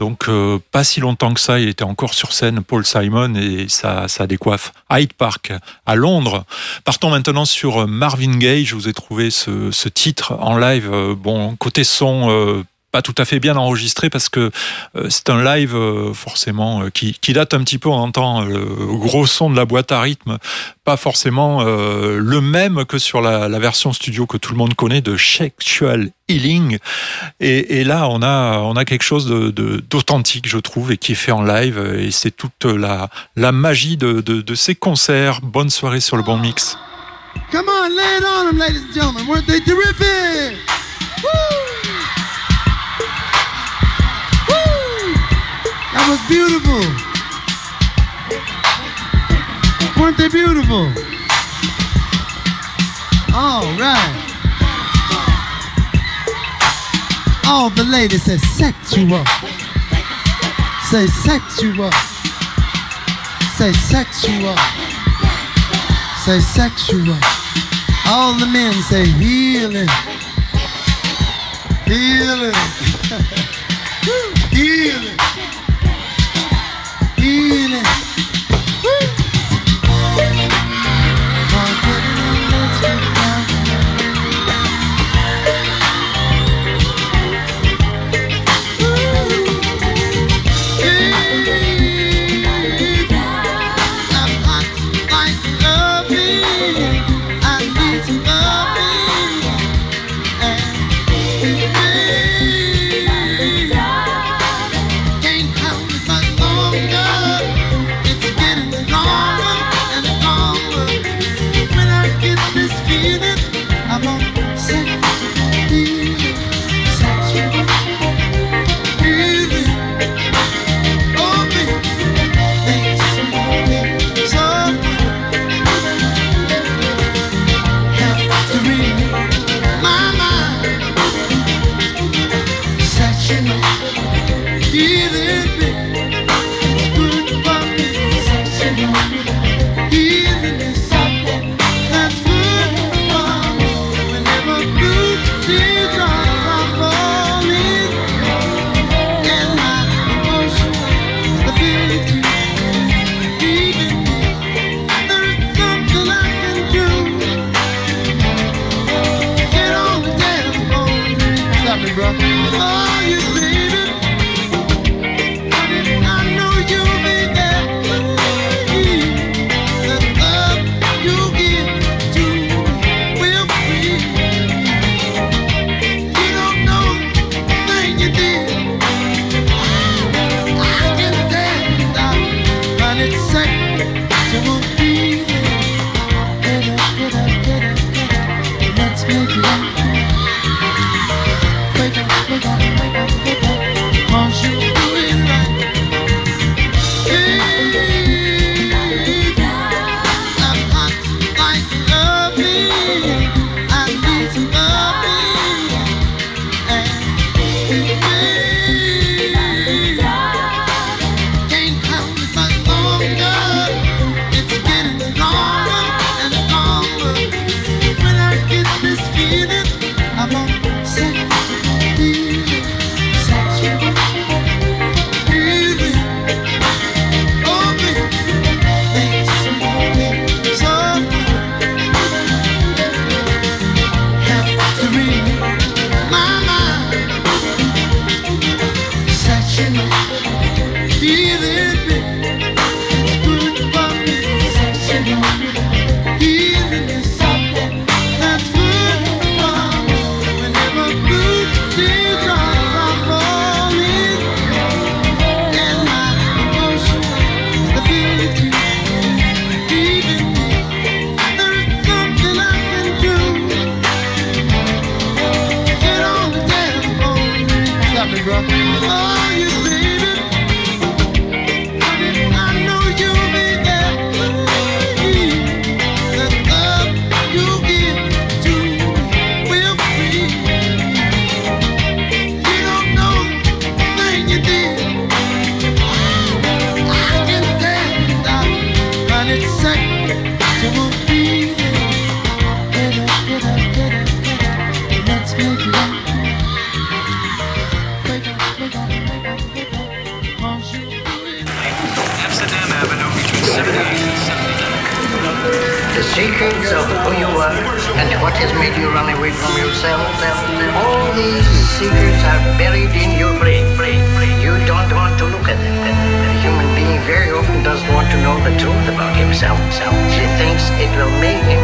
Donc, pas si longtemps que ça, il était encore sur scène, Paul Simon, et ça, ça décoiffe Hyde Park à Londres. Partons maintenant sur Marvin Gaye. Je vous ai trouvé ce, ce titre en live. Bon, côté son, pas tout à fait bien enregistré parce que euh, c'est un live euh, forcément euh, qui, qui date un petit peu. On entend le gros son de la boîte à rythme, pas forcément le même que sur la, version studio que tout le monde connaît de Sexual Healing. Et, là, on a on a quelque chose d'authentique, je trouve, et qui est fait en live. Et c'est toute la la magie de, de, ces concerts. Bonne soirée sur le bon mix. Come on, lay it on them, ladies and gentlemen. Weren't they terrific? Woo! Woo! That was beautiful. Weren't they beautiful? All right. All the ladies say sexual. Say sexual. Say sexual. Say sexual. All the men say healing. Healing. Healing. Healing. She thinks it will make mean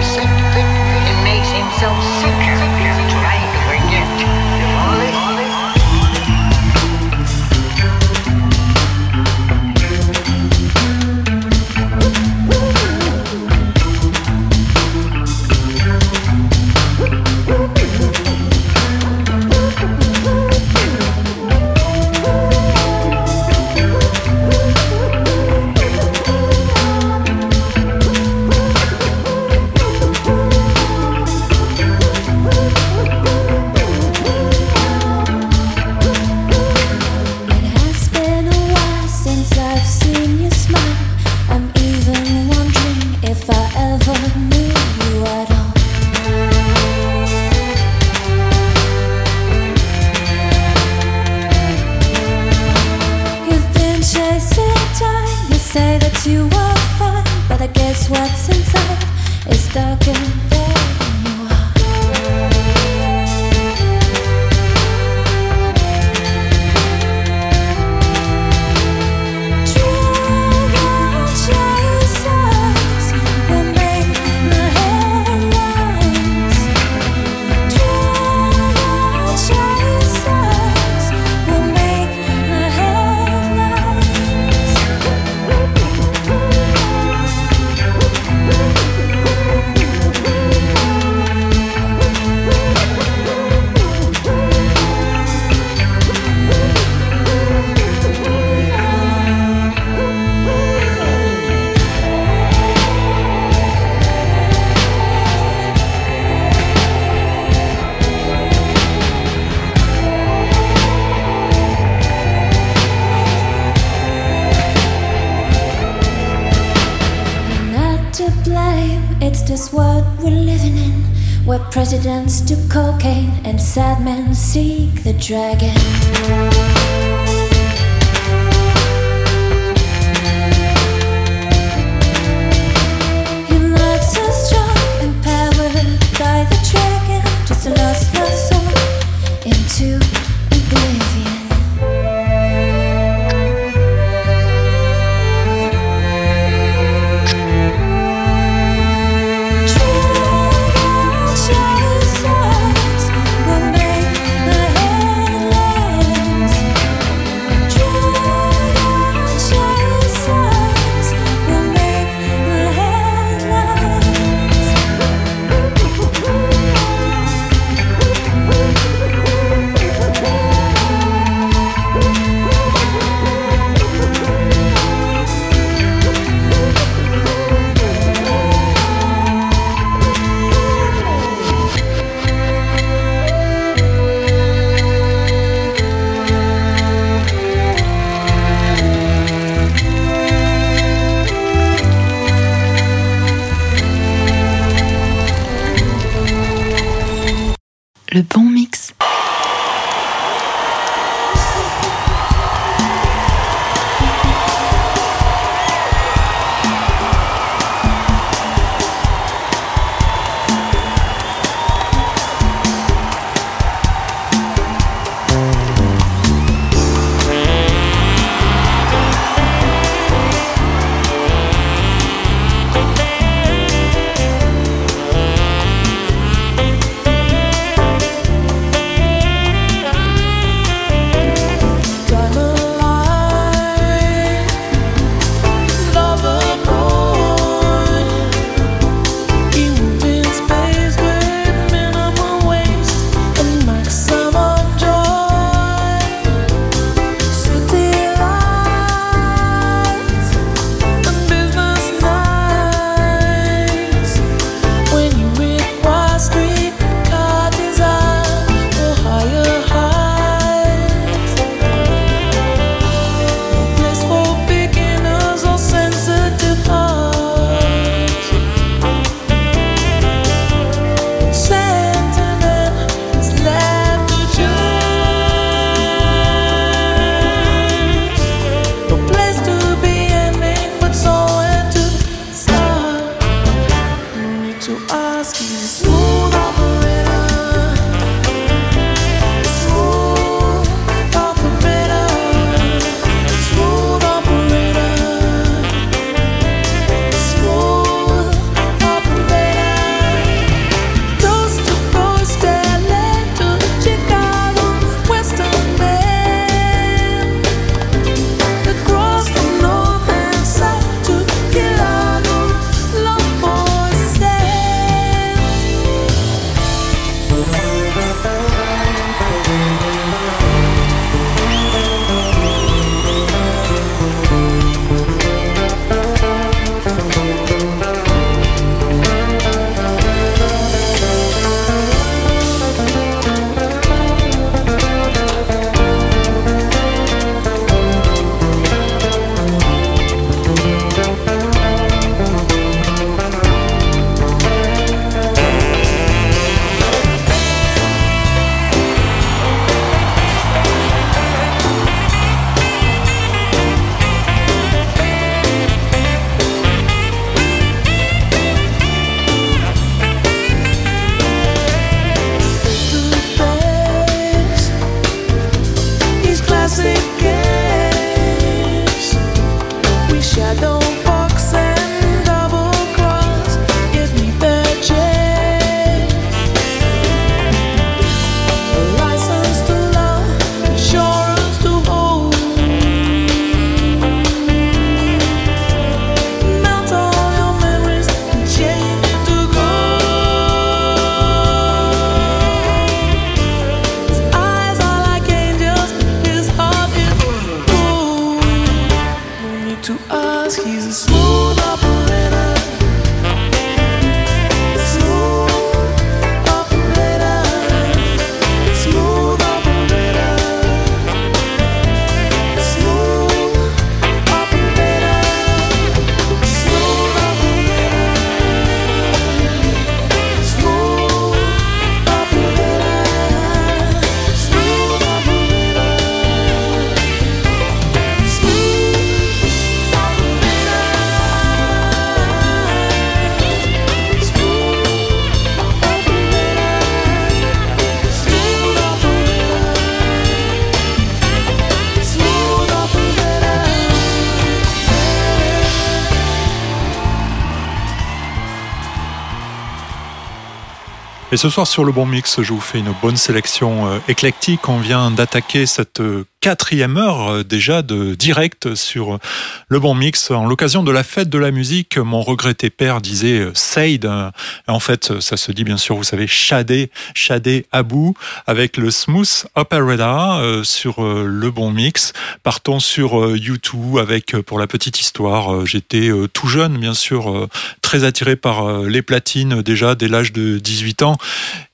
ce soir sur le bon mix, je vous fais une bonne sélection euh, éclectique. On vient d'attaquer cette euh, quatrième heure euh, déjà de direct sur le bon mix. En l'occasion de la fête de la musique, mon regretté père disait Said. euh, En fait, ça se dit bien sûr, vous savez, Shadé, Shadé Abou, avec le Smooth euh, sur le bon mix. Partons sur YouTube avec, pour la petite histoire, j'étais tout jeune, bien sûr, très attiré par euh, les platines euh, déjà dès l'âge de 18 ans.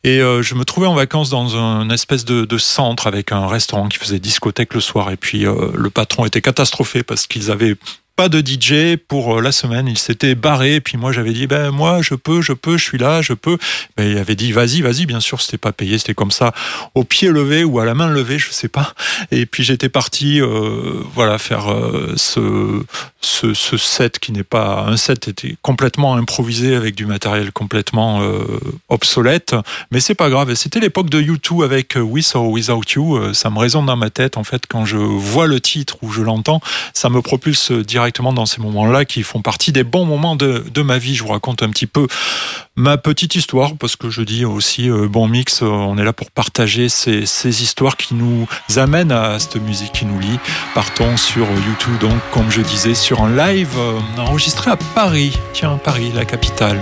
Et euh, je me trouvais en vacances dans un espèce de, de centre avec un restaurant qui faisait discothèque le soir. Et puis le patron était catastrophé parce qu'ils avaient pas de DJ pour euh, la semaine. Il s'était barré. Puis moi, j'avais dit, ben moi, je peux, je peux, je suis là, je peux. Ben, il avait dit, vas-y, vas-y. Bien sûr, c'était pas payé, c'était comme ça, au pied levé ou à la main levée, je sais pas. Et puis j'étais parti, euh, voilà, faire euh, ce, ce ce set qui n'est pas un set, était complètement improvisé avec du matériel complètement obsolète. Mais c'est pas grave. C'était l'époque de U2 avec With or Without You. Ça me résonne dans ma tête en fait quand je vois le titre ou je l'entends. Ça me propulse directement dans ces moments-là qui font partie des bons moments de, de ma vie. Je vous raconte un petit peu ma petite histoire parce que je dis aussi euh, bon mix. euh, on est là pour partager ces, ces histoires qui nous amènent à cette musique qui nous lie. Partons sur YouTube donc comme je disais sur un live euh, enregistré à Paris. Tiens Paris, la capitale.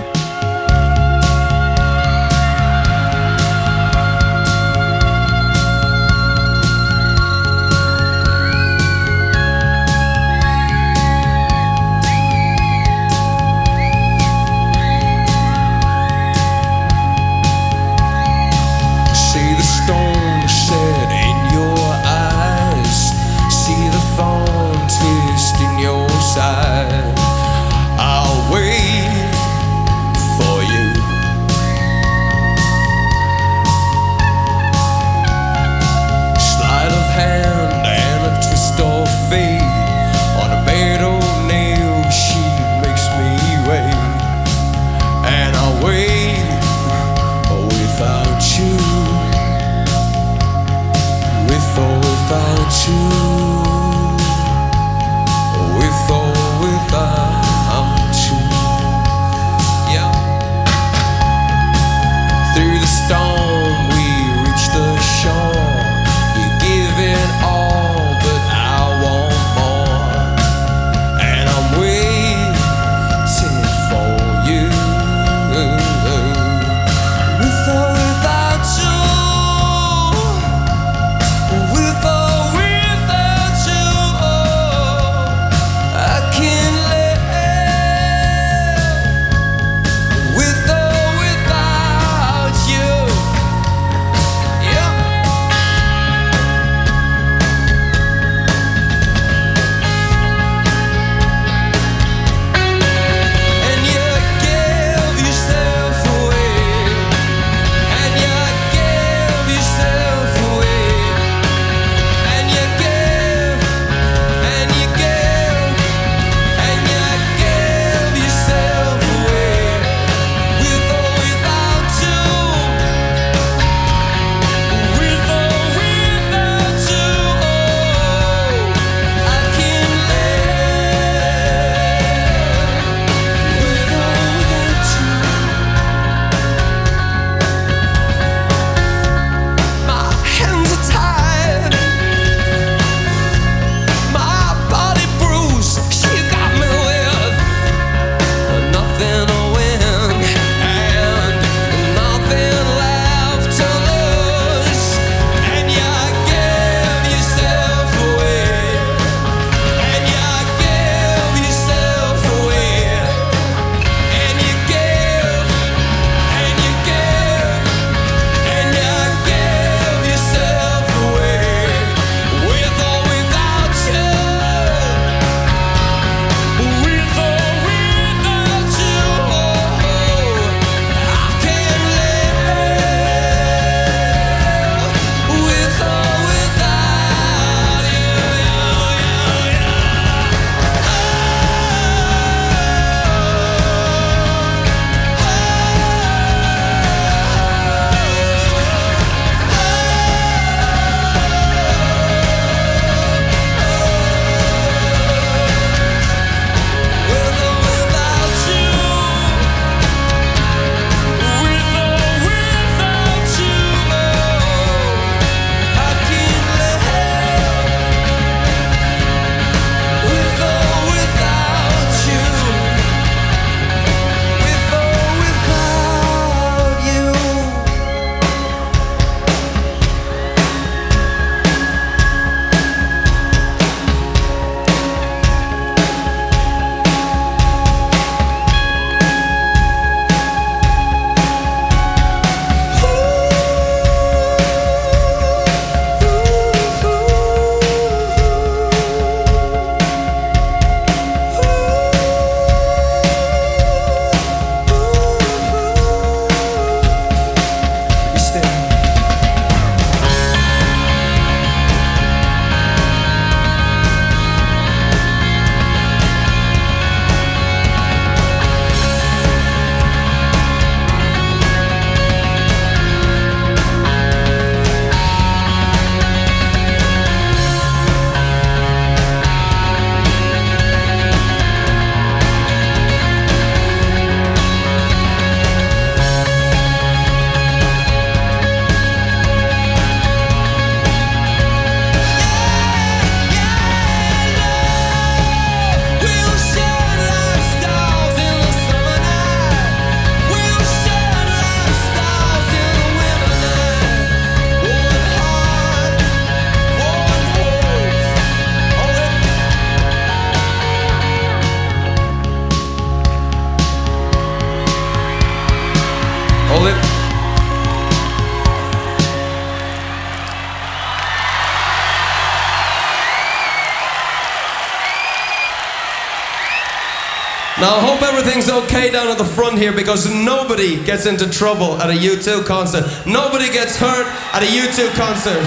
down at the front here because nobody gets into trouble at a U2 concert. Nobody gets hurt at a U2 concert.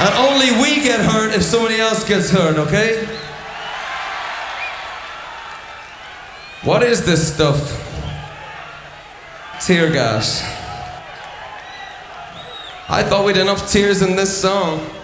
And only we get hurt if somebody else gets hurt, okay? What is this stuff? Tear gas. I thought we'd enough tears in this song.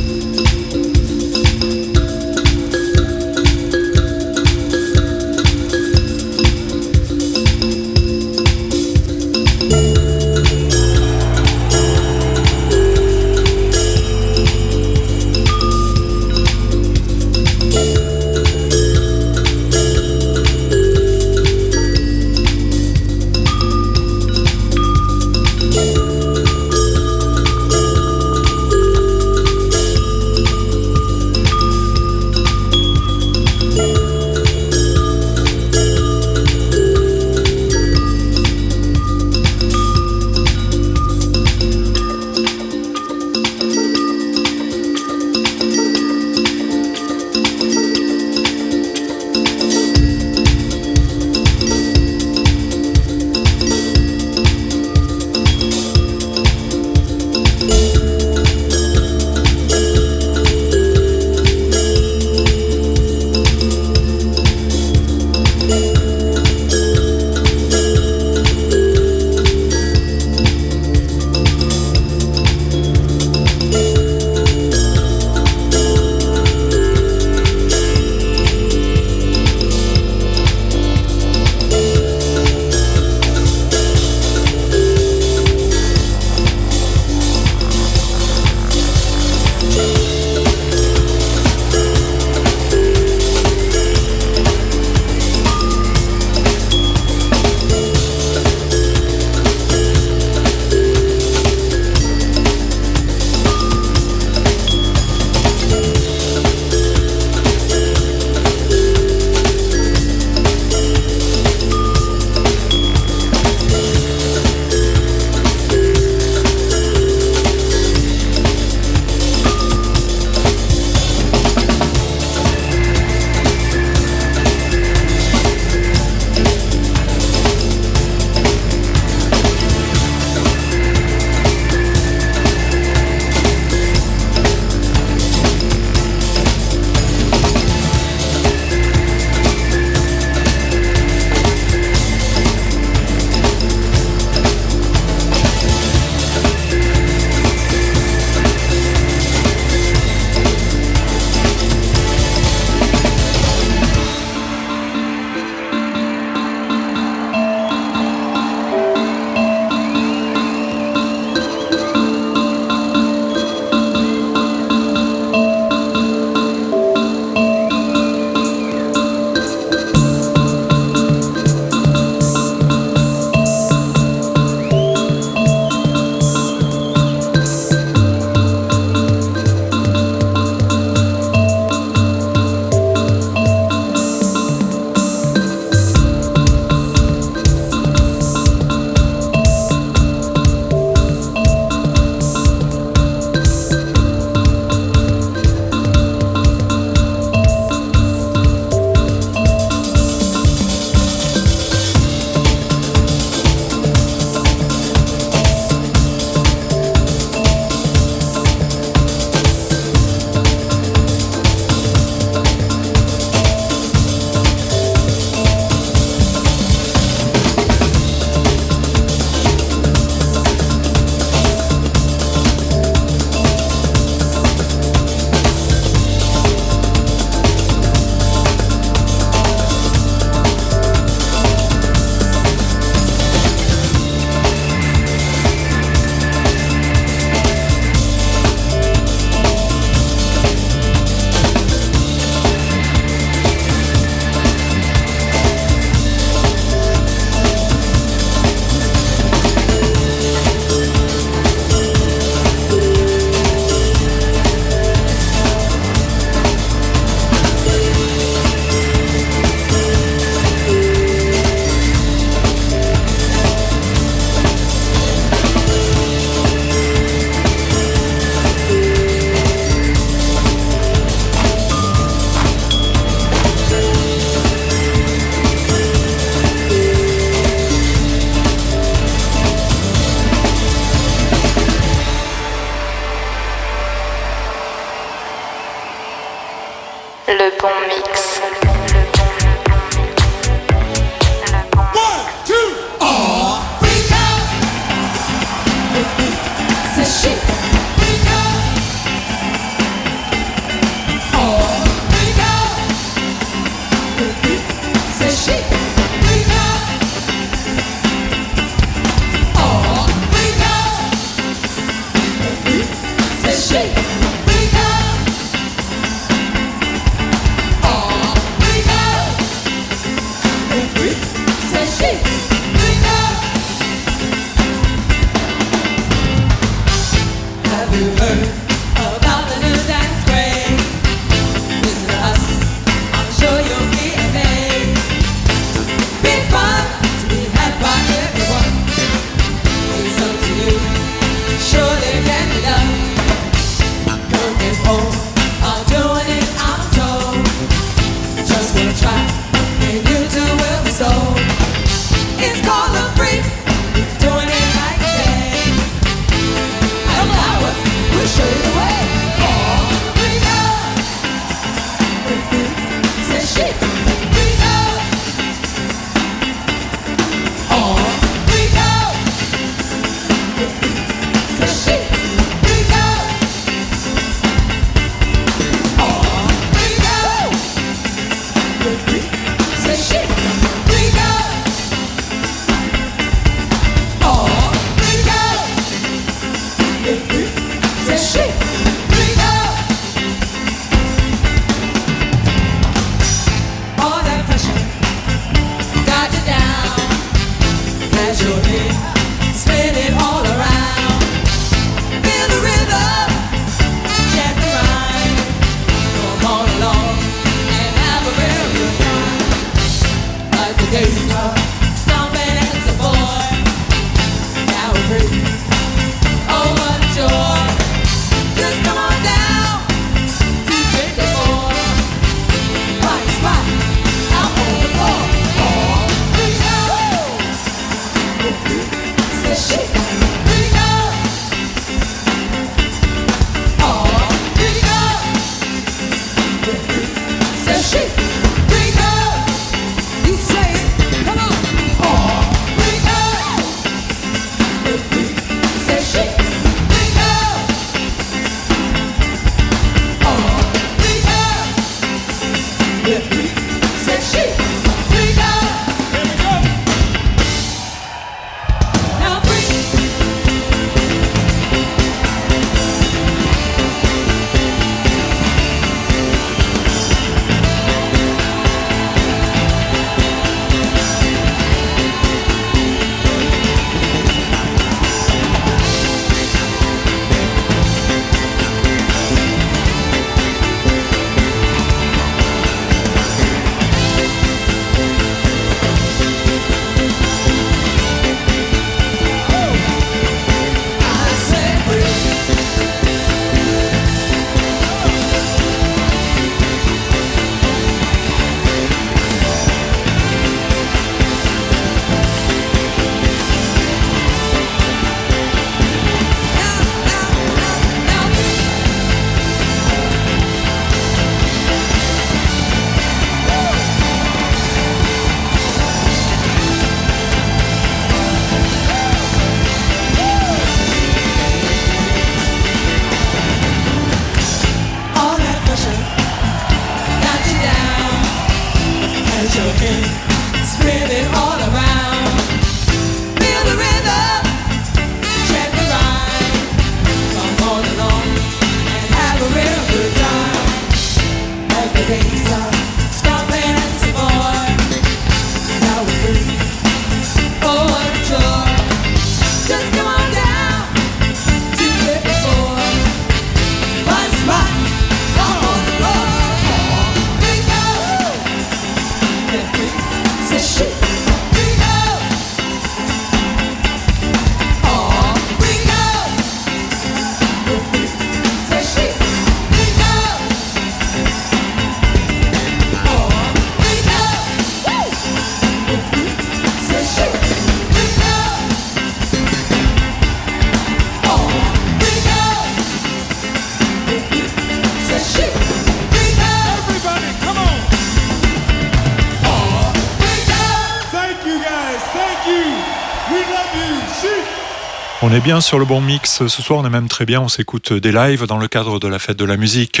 Est bien sur le bon mix. Ce soir, on est même très bien. On s'écoute des lives dans le cadre de la fête de la musique.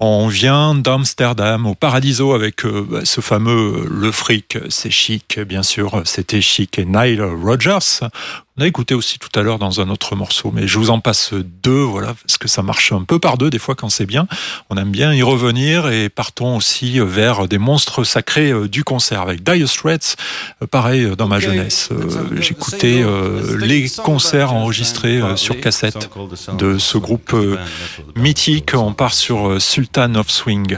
On vient d'Amsterdam au Paradiso avec euh, bah, ce fameux euh, Le Fric. C'est chic, bien sûr. C'était chic et Nile Rodgers. On a écouté aussi tout à l'heure dans un autre morceau, mais je vous en passe deux, voilà, que ça marche un peu par deux des fois quand c'est bien. On aime bien y revenir et partons aussi vers des monstres sacrés euh, du concert avec Dire Straits. Euh, Pareil, euh, dans ma jeunesse, euh, j'écoutais euh, les concerts enregistrés euh, sur cassette de ce groupe euh, mythique. On part sur euh, Sultan of Swing.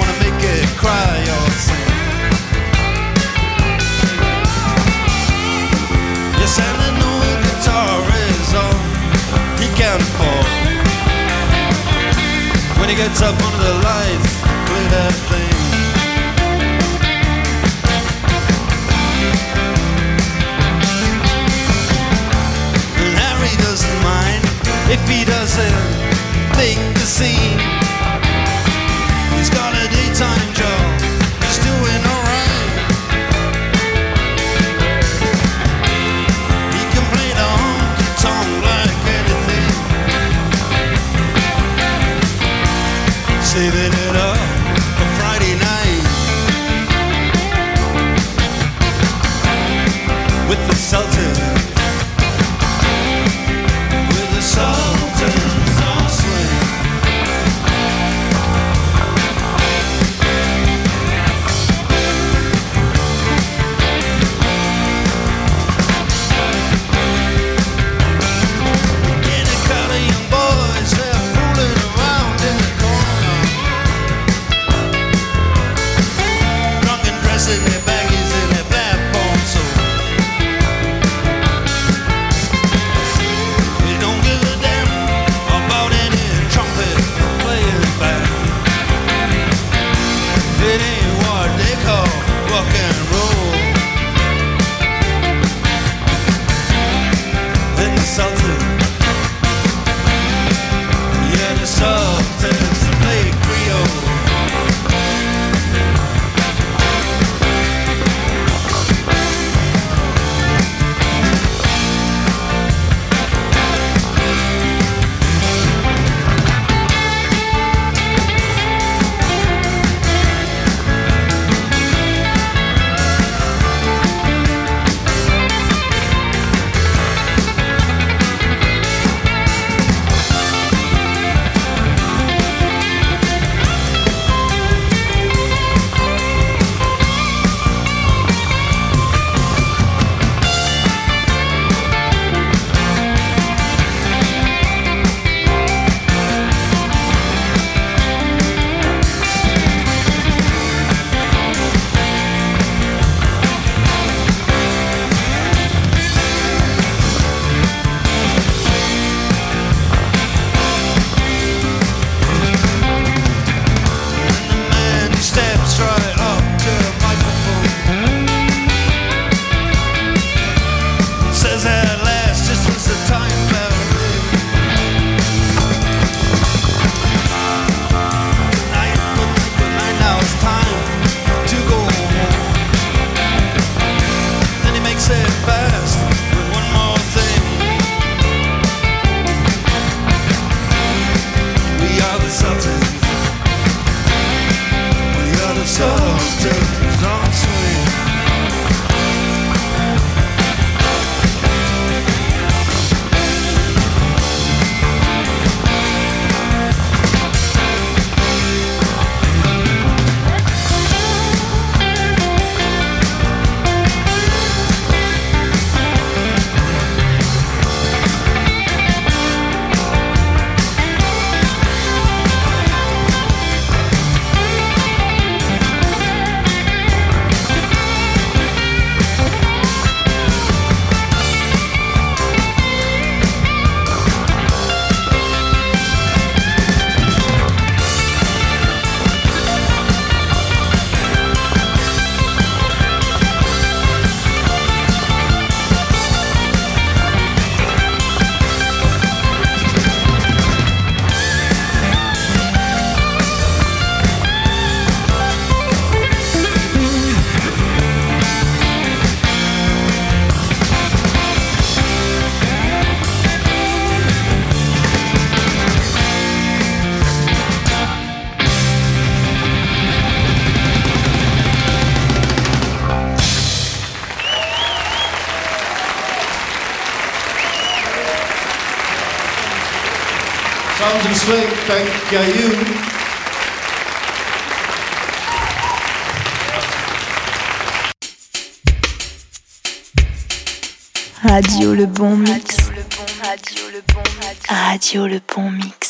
To make it cry. Yes, and an old guitar is all he can afford. When he gets up under the lights, play that thing. And Harry doesn't mind if he doesn't make the scene. Radio le bon mix. Radio le bon mix. Radio le bon mix.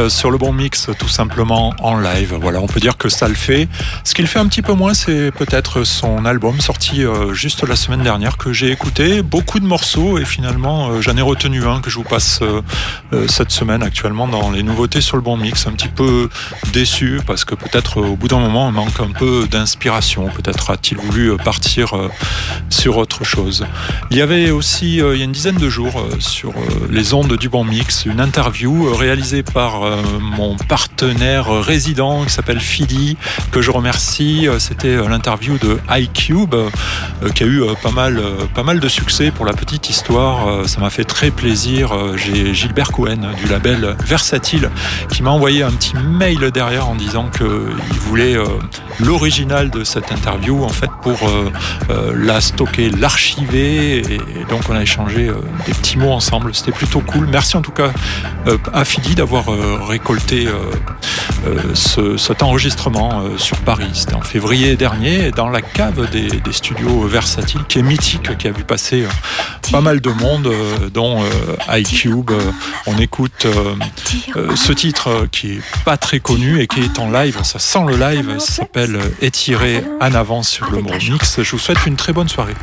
Euh, sur le bon mix tout simplement en live. Voilà, on peut dire que ça le fait. Ce qu'il fait un petit peu moins, c'est peut-être son album sorti euh, juste la semaine dernière que j'ai écouté. Beaucoup de morceaux et finalement euh, j'en ai retenu un que je vous passe cette semaine actuellement dans les nouveautés sur le bon mix. Un petit peu déçu parce que peut-être au bout d'un moment on manque un peu d'inspiration. Peut-être a-t-il voulu partir sur autre chose. Il y avait aussi, euh, il y a une dizaine de jours, euh, sur euh, les ondes du Bon Mix, une interview réalisée par mon partenaire résident qui s'appelle Philly, que je remercie. C'était l'interview de iCube, qui a eu pas, mal, pas mal de succès pour la petite histoire. ça m'a fait très plaisir. J'ai Gilbert Cohen du label Versatile qui m'a envoyé un petit mail derrière en disant qu'il voulait l'original de cette interview en fait pour euh, euh, la stocker, l'archiver et, donc on a échangé euh, des petits mots ensemble. C'était plutôt cool. Merci en tout cas à Fidi d'avoir récolté ce- cet enregistrement sur Paris. C'était en février dernier dans la cave des, des studios Versatile qui est mythique, qui a vu passer pas mal de monde, euh, dont euh, iCube. Euh, on écoute ce titre qui est pas très connu et qui est en live. Ça sent le live. Ça s'appelle Étiré en avant sur le mot mix. Je vous souhaite une très bonne soirée.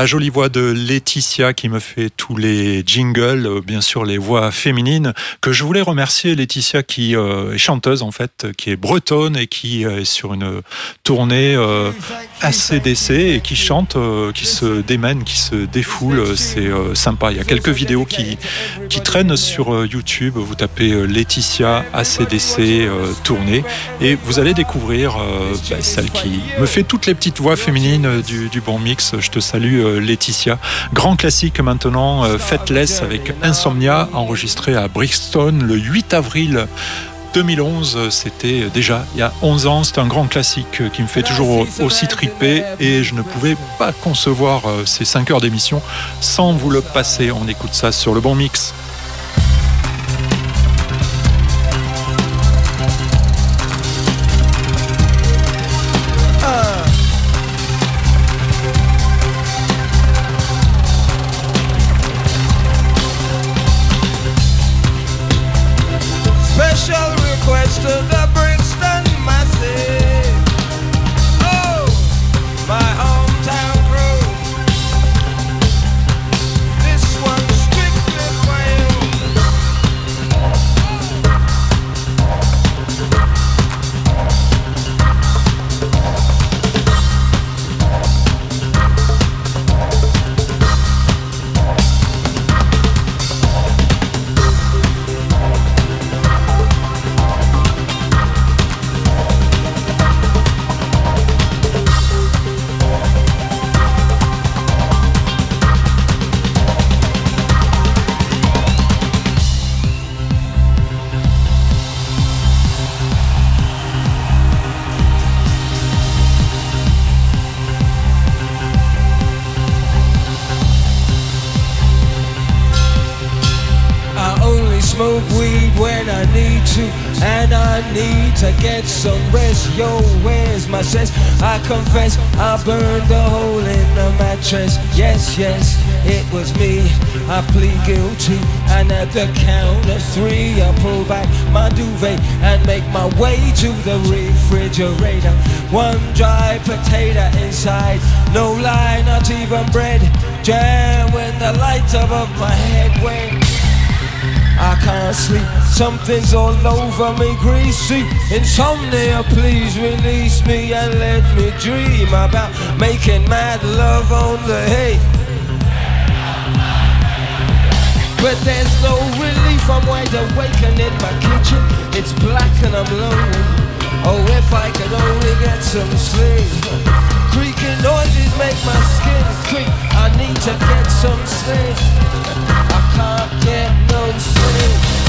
La jolie voix de Laetitia qui me fait tous les jingles, euh, bien sûr les voix féminines, que je voulais remercier Laetitia qui euh, est chanteuse en fait, qui est bretonne et qui euh, est sur une tournée ACDC et qui chante, qui se démène, qui se défoule, c'est sympa. Il y a quelques vidéos qui, qui traînent sur euh, YouTube, vous tapez euh, Laetitia ACDC euh, tournée et vous allez découvrir bah, celle qui me fait toutes les petites voix féminines du, bon mix. Je te salue Laetitia. Grand classique maintenant, Faithless avec Insomnia, enregistré à Brixton le 8 avril 2011, c'était déjà il y a 11 ans, c'est un grand classique qui me fait toujours aussi triper et je ne pouvais pas concevoir ces 5 heures d'émission sans vous le passer. On écoute ça sur le bon mix. At the count of three, I pull back my duvet and make my way to the refrigerator. One dry potato inside, no lie, not even bread. Jam when the lights above my head went. I can't sleep, something's all over me greasy. Insomnia, please release me and let me dream about making mad love on the hay. But there's no relief, I'm wide awake and in my kitchen. It's black and I'm lonely. Oh, if I could only get some sleep. Creaking noises make my skin creep. I need to get some sleep. I can't get no sleep.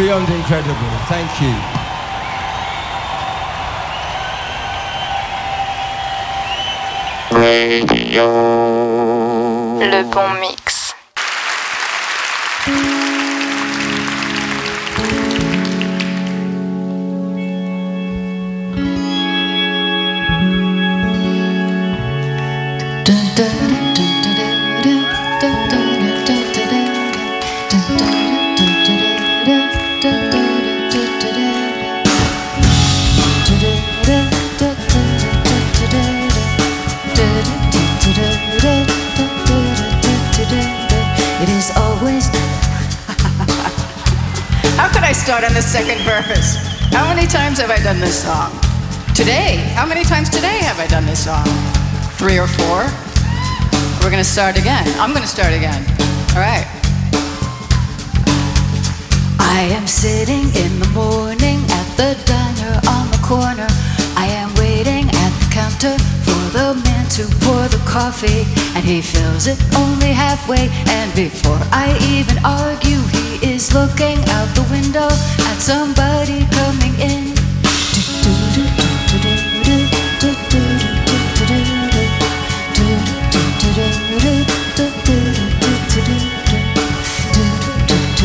Beyond incredible. Thank you. Le done this song? Today. How many times today have I done this song? Three or four? We're going to start again. I'm going to start again. All right. I am sitting in the morning at the diner on the corner. I am waiting at the counter for the man to pour the coffee. And he fills it only halfway. And before I even argue, he is looking out the window at somebody coming in.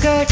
skirt.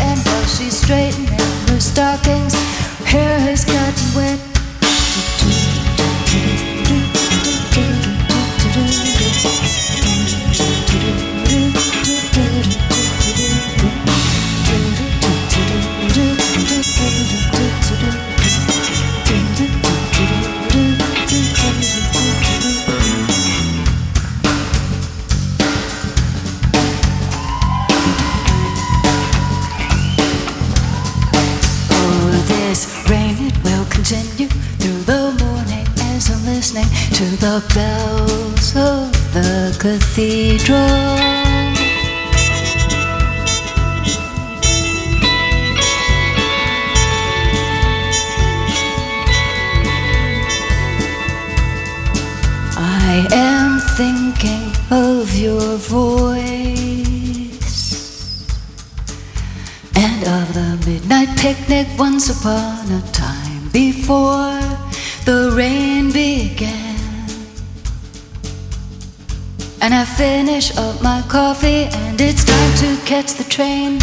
coffee and it's time to catch the train.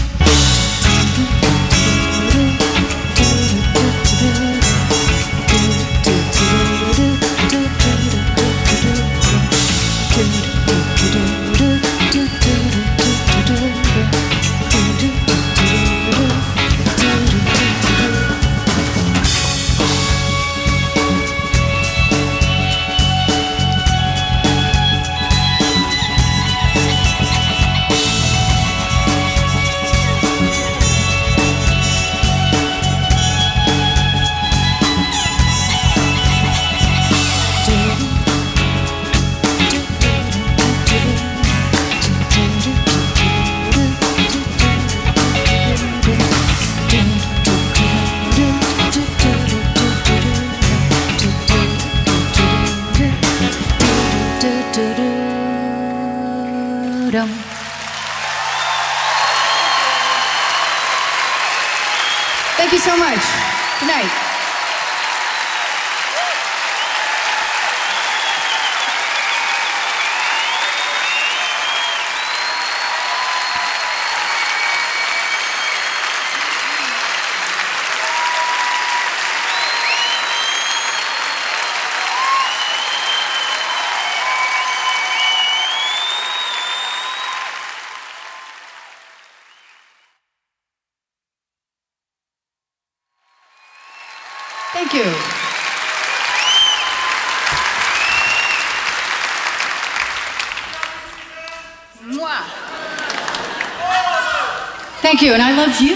Thank you, and I love you.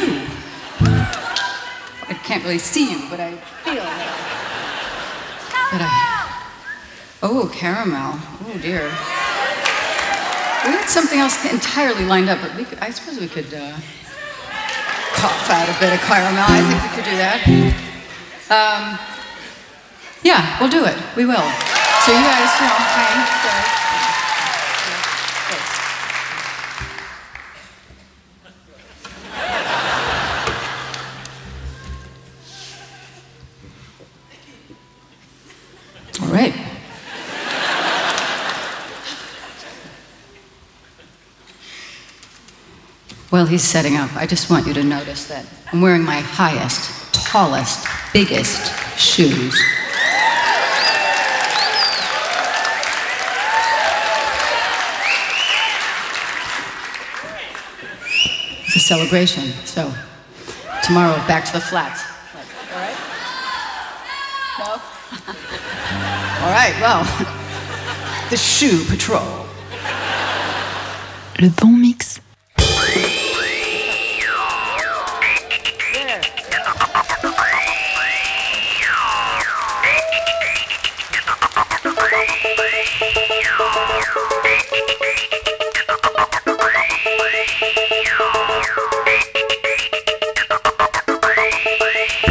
I can't really see you, but I feel that. I, oh, caramel. Oh, dear. We had something else entirely lined up, but we could, I suppose we could uh, cough out a bit of caramel. I think we could do that. Um, yeah, we'll do it. We will. So you guys, you know. While he's setting up, I just want you to notice that I'm wearing my highest, tallest, biggest shoes. It's a celebration, so tomorrow back to the flats. All right? No? All right, well, the shoe patrol. Le bon mix.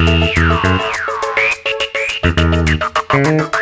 Thank you.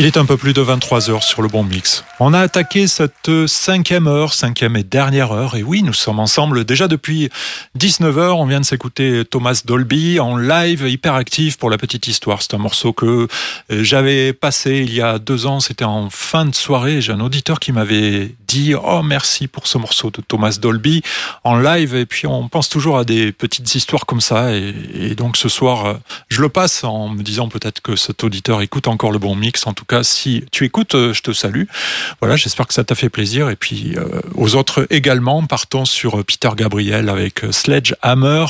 Il est un peu plus de 23 heures sur le bon mix. On a attaqué cette cinquième heure, cinquième et dernière heure. Et oui, nous sommes ensemble déjà depuis 19 heures. On vient de s'écouter Thomas Dolby en live hyperactif pour la petite histoire. C'est un morceau que j'avais passé il y a deux ans. C'était en fin de soirée. J'ai un auditeur qui m'avait dit Oh, merci pour ce morceau de Thomas Dolby en live. Et puis, on pense toujours à des petites histoires comme ça. Et, et donc, ce soir, je le passe en me disant peut-être que cet auditeur écoute encore le bon mix. En tout cas, si tu écoutes, euh, je te salue. Voilà, j'espère que ça t'a fait plaisir. Et puis, euh, aux autres également, partons sur euh, Peter Gabriel avec euh, Sledgehammer.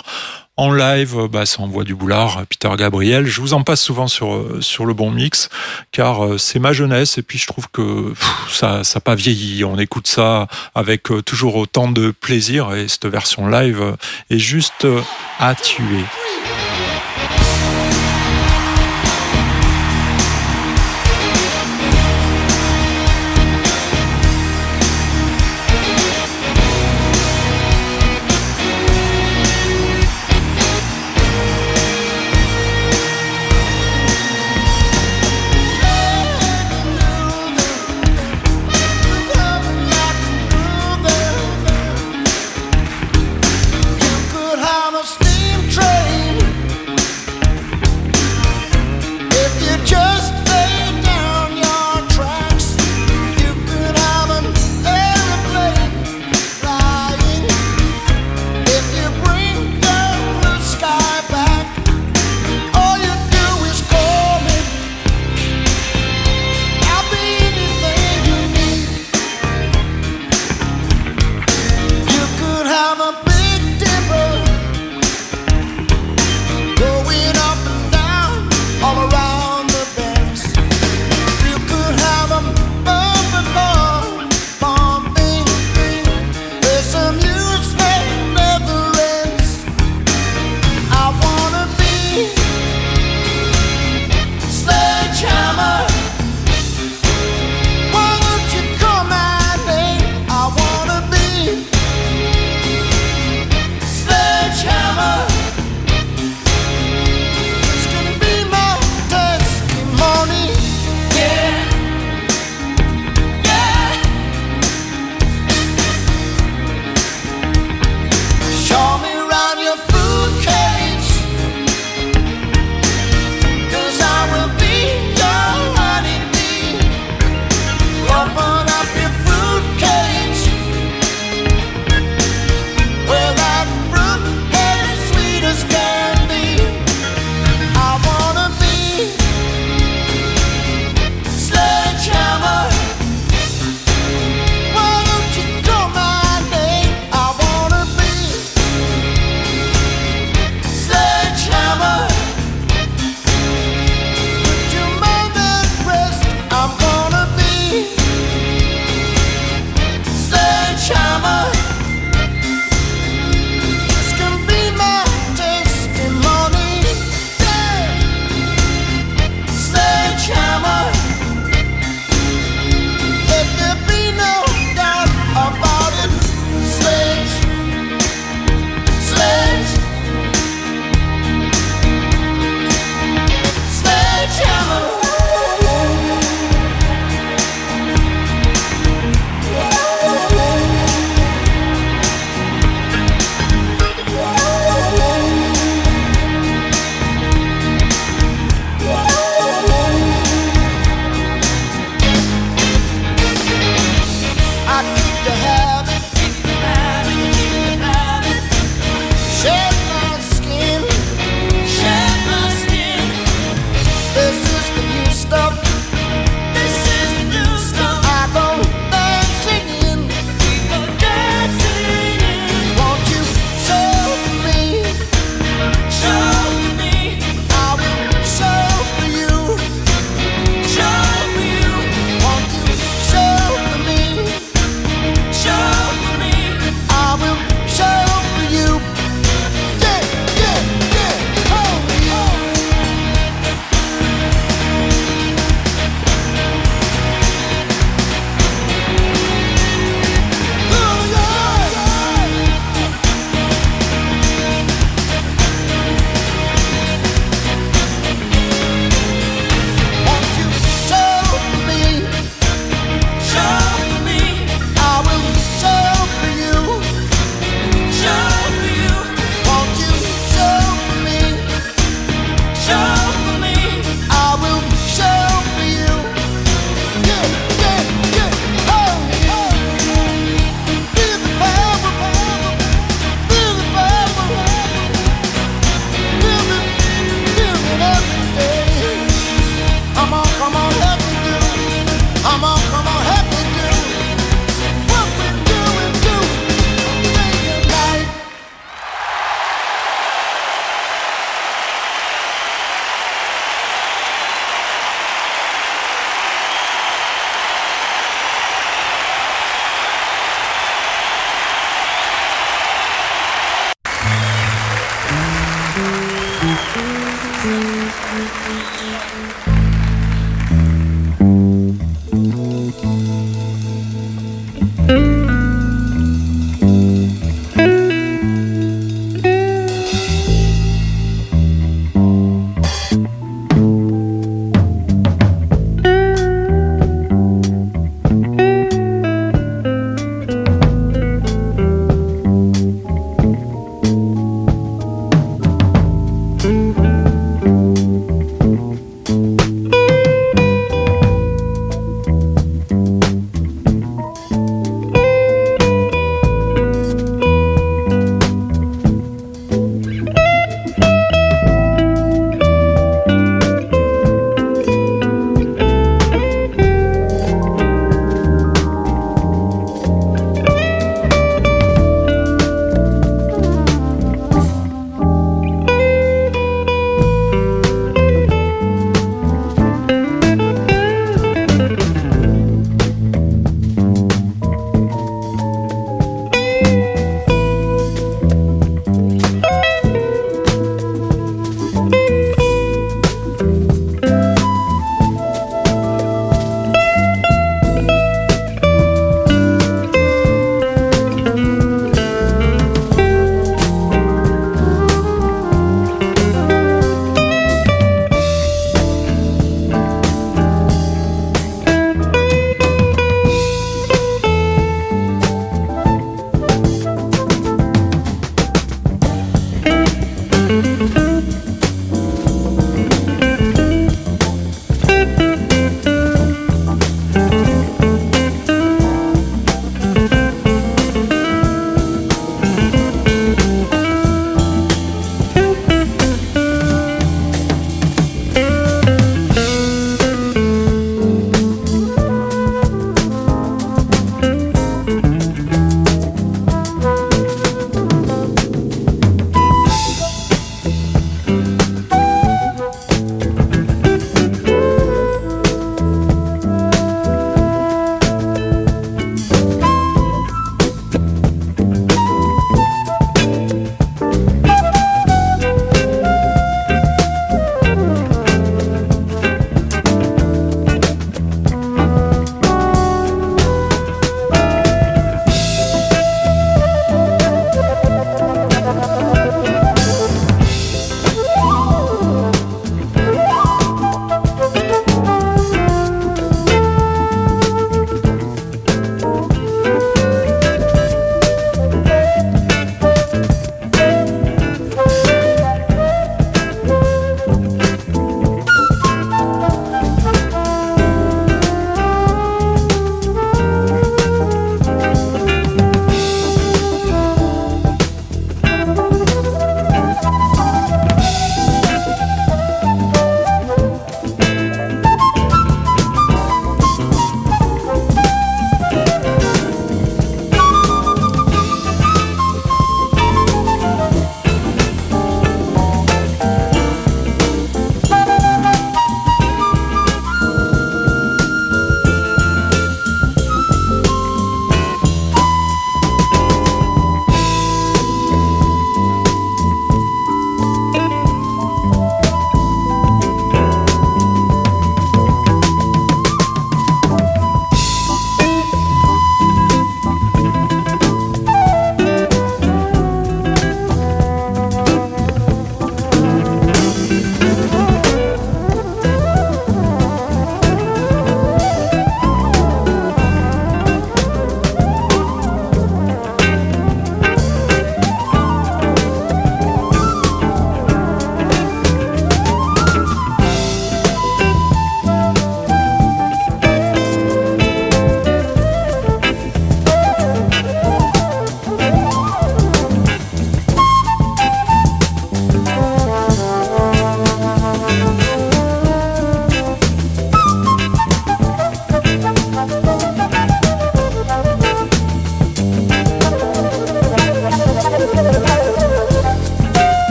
En live, bah, ça envoie du boulard, Peter Gabriel. Je vous en passe souvent sur, sur le bon mix, car c'est ma jeunesse, et puis je trouve que pff, ça n'a pas vieilli. On écoute ça avec toujours autant de plaisir, et cette version live est juste à tuer.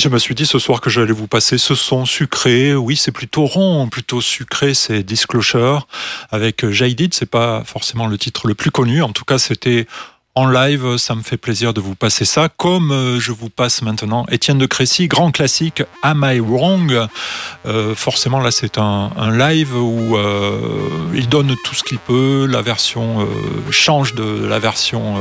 je me suis dit ce soir que j'allais vous passer ce son sucré. Oui, c'est plutôt rond, plutôt sucré, c'est Disclosure avec euh, Jaded. C'est pas forcément le titre le plus connu. En tout cas, c'était en live. Ça me fait plaisir de vous passer ça. Comme euh, je vous passe maintenant Étienne de Crécy, grand classique Am I Wrong? Euh, forcément, là, c'est un, live où il donne tout ce qu'il peut. La version change de la version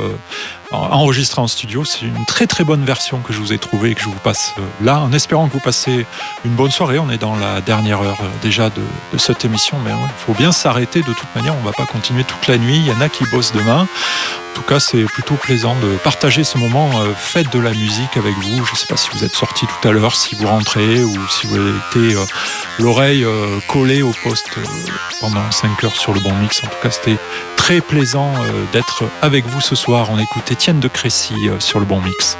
enregistré en studio. C'est une très très bonne version que je vous ai trouvée et que je vous passe euh, là, en espérant que vous passez une bonne soirée. On est dans la dernière heure euh, déjà de, cette émission, mais il faut bien s'arrêter de toute manière. On va pas continuer toute la nuit. Il y en a qui bossent demain. En tout cas, c'est plutôt plaisant de partager ce moment euh, fête de la musique avec vous. Je ne sais pas si vous êtes sorti tout à l'heure, si vous rentrez ou si vous avez été l'oreille collée au poste pendant 5 heures sur le bon mix. En tout cas, c'était très plaisant euh, d'être avec vous ce soir. On écoute Étienne de Crécy euh, sur le bon mix.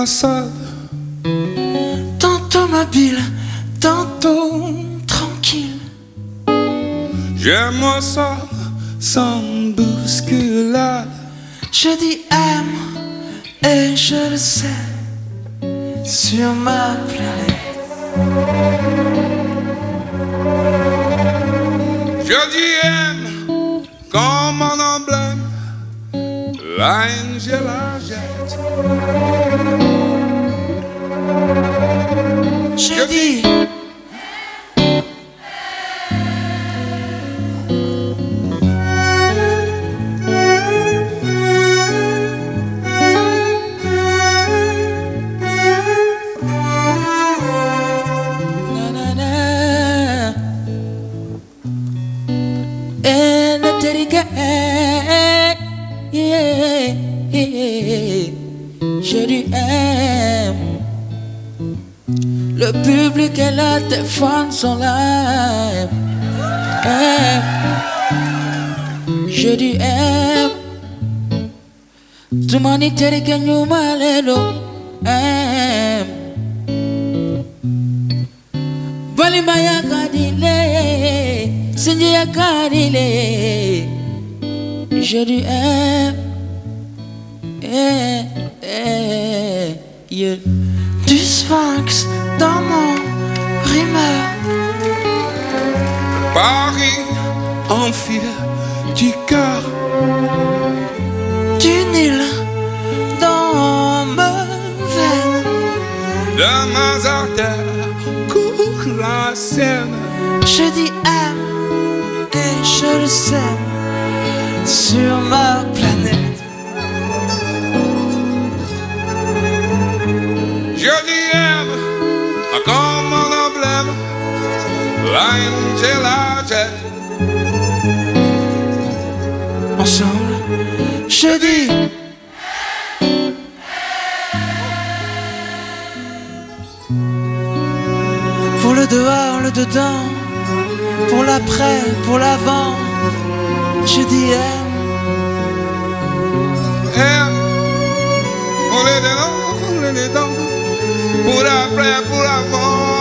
nossa Balima ya kadile, sinji ya kadile. Je lui aime. Eh, eh, yeah. Du sphinx dans mon rimeur. Paris en fil du cœur. Du Nil dans. De artères court Je dis aime et je le sais sur ma planète. Je dis aime comme un emblème. La haine, je la jette. Ensemble, je dis le dedans, pour l'après, pour l'avant, je dis aime. Aime pour les dedans, les dedans. Pour l'après, pour l'avant.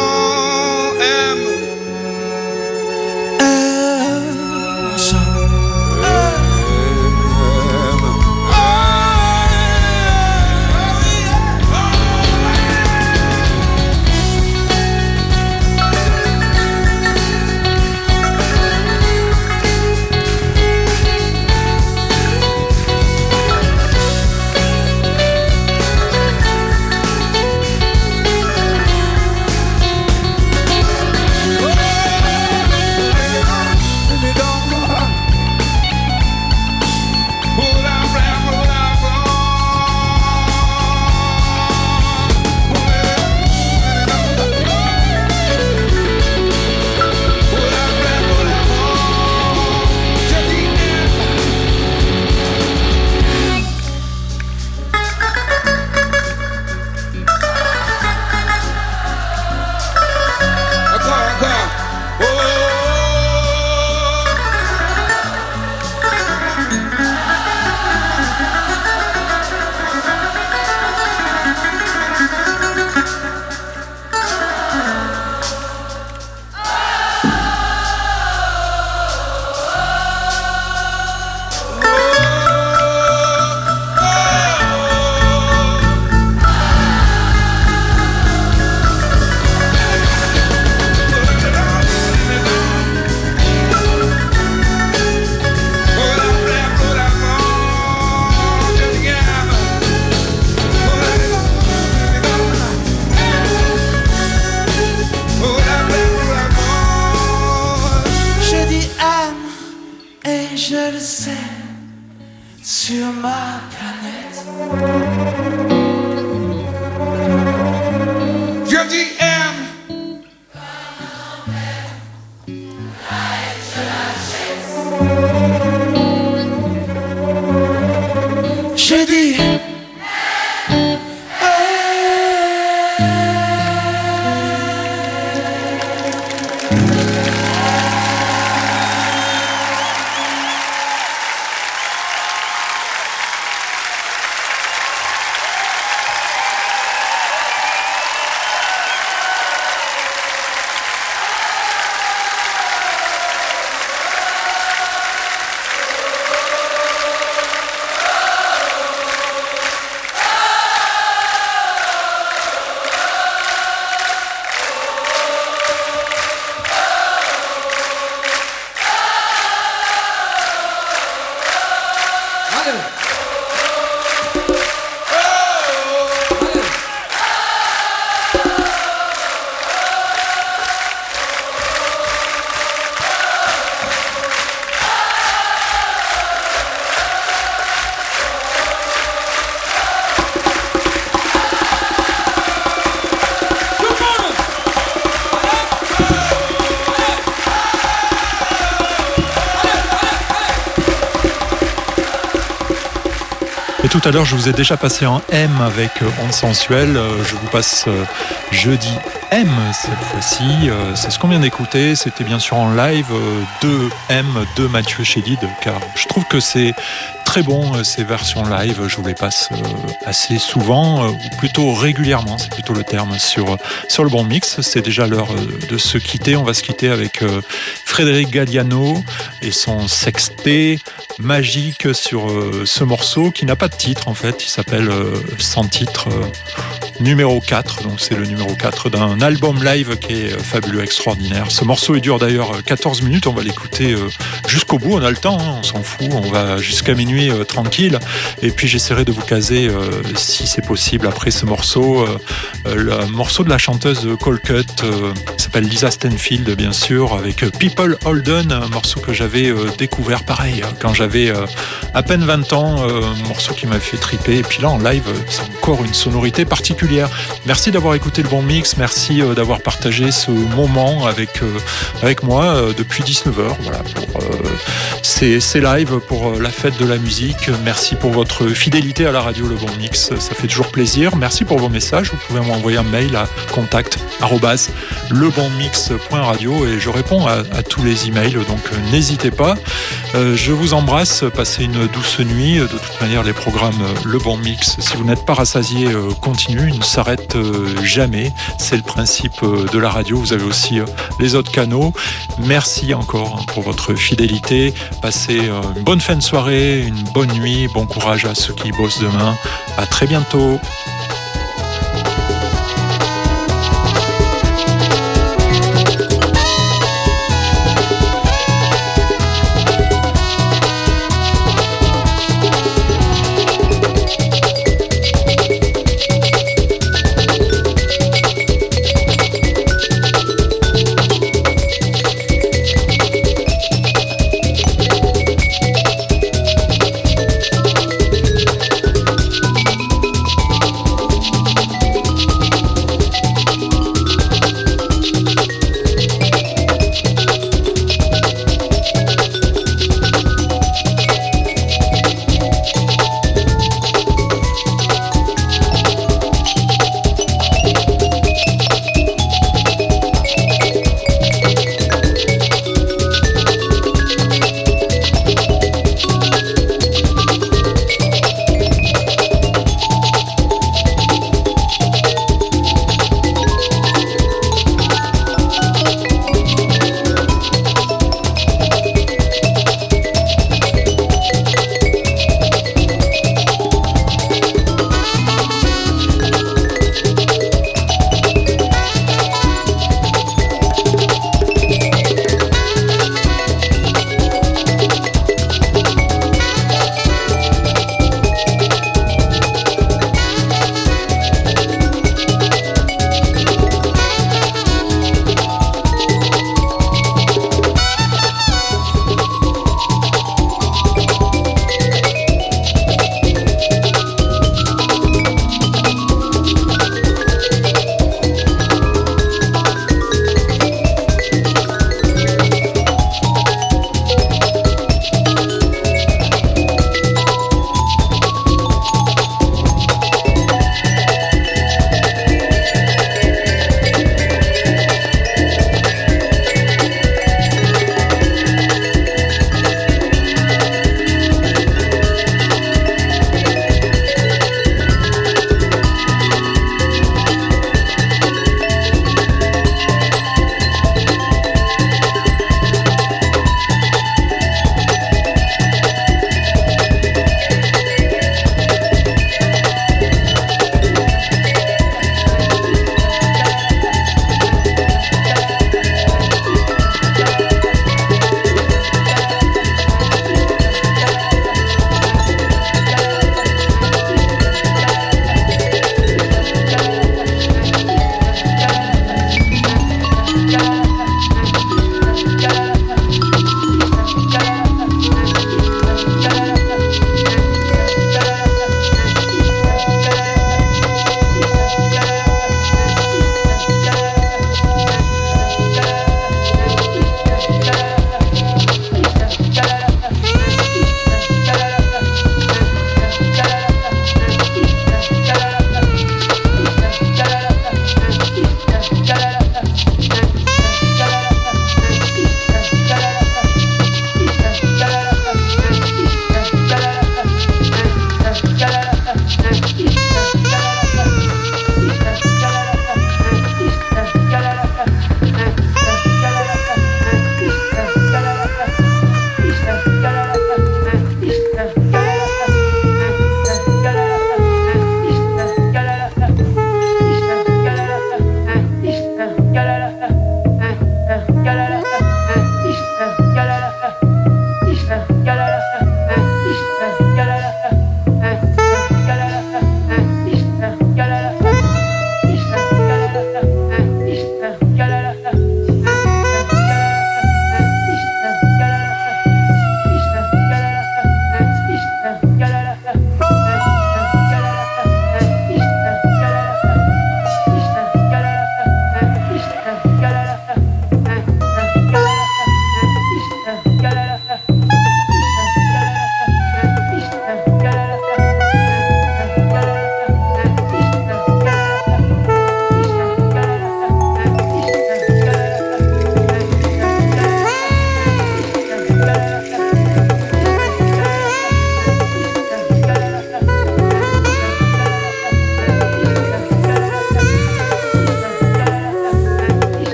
Tout à l'heure, je vous ai déjà passé en M avec euh, Onde Sensuelle. Euh, Je vous passe euh, jeudi M cette fois-ci. C'est ce qu'on vient d'écouter. C'était bien sûr en live de M de Mathieu Chédid, car je trouve que c'est très bon ces versions live. Je vous les passe assez souvent, ou plutôt régulièrement, c'est plutôt le terme sur, sur le bon mix. C'est déjà l'heure de se quitter. On va se quitter avec Frédéric Galliano et son sexté magique sur euh, ce morceau qui n'a pas de titre en fait. Il s'appelle euh, Sans titre euh, numéro 4. Donc c'est le numéro 4 d'un album live qui est euh, fabuleux, extraordinaire. Ce morceau il dure d'ailleurs euh, 14 minutes. On va l'écouter euh, jusqu'au bout. On a le temps, hein, on s'en fout. On va jusqu'à minuit euh, tranquille. Et puis j'essaierai de vous caser, euh, si c'est possible, après ce morceau, euh, euh, le morceau de la chanteuse Cole Cut, euh, qui s'appelle Lisa Stenfield, bien sûr, avec euh, People Holden, un morceau que j'avais euh, découvert pareil hein, quand j'avais euh, à peine 20 ans, euh, un morceau qui m'a fait triper. Et puis là, en live, euh, c'est encore une sonorité particulière. Merci d'avoir écouté le bon mix, merci euh, d'avoir partagé ce moment avec, euh, avec moi euh, depuis 19h. Voilà, pour ces, lives, pour la fête de la musique. Merci pour votre fidélité à la radio Le Bon Mix, ça fait toujours plaisir. Merci pour vos messages. Vous pouvez m'envoyer un mail à contact lebonmix.radio et je réponds à, tous les emails, donc n'hésitez pas. Je vous embrasse, passez une douce nuit. De toute manière, les programmes Le Bon Mix, si vous n'êtes pas rassasié, euh, continuent, ne s'arrêtent euh, jamais. C'est le principe euh, de la radio. Vous avez aussi euh, les autres canaux. Merci encore hein, pour votre fidélité. Passez une bonne fin de soirée, une bonne nuit, bon courage à ceux qui bossent demain. À très bientôt.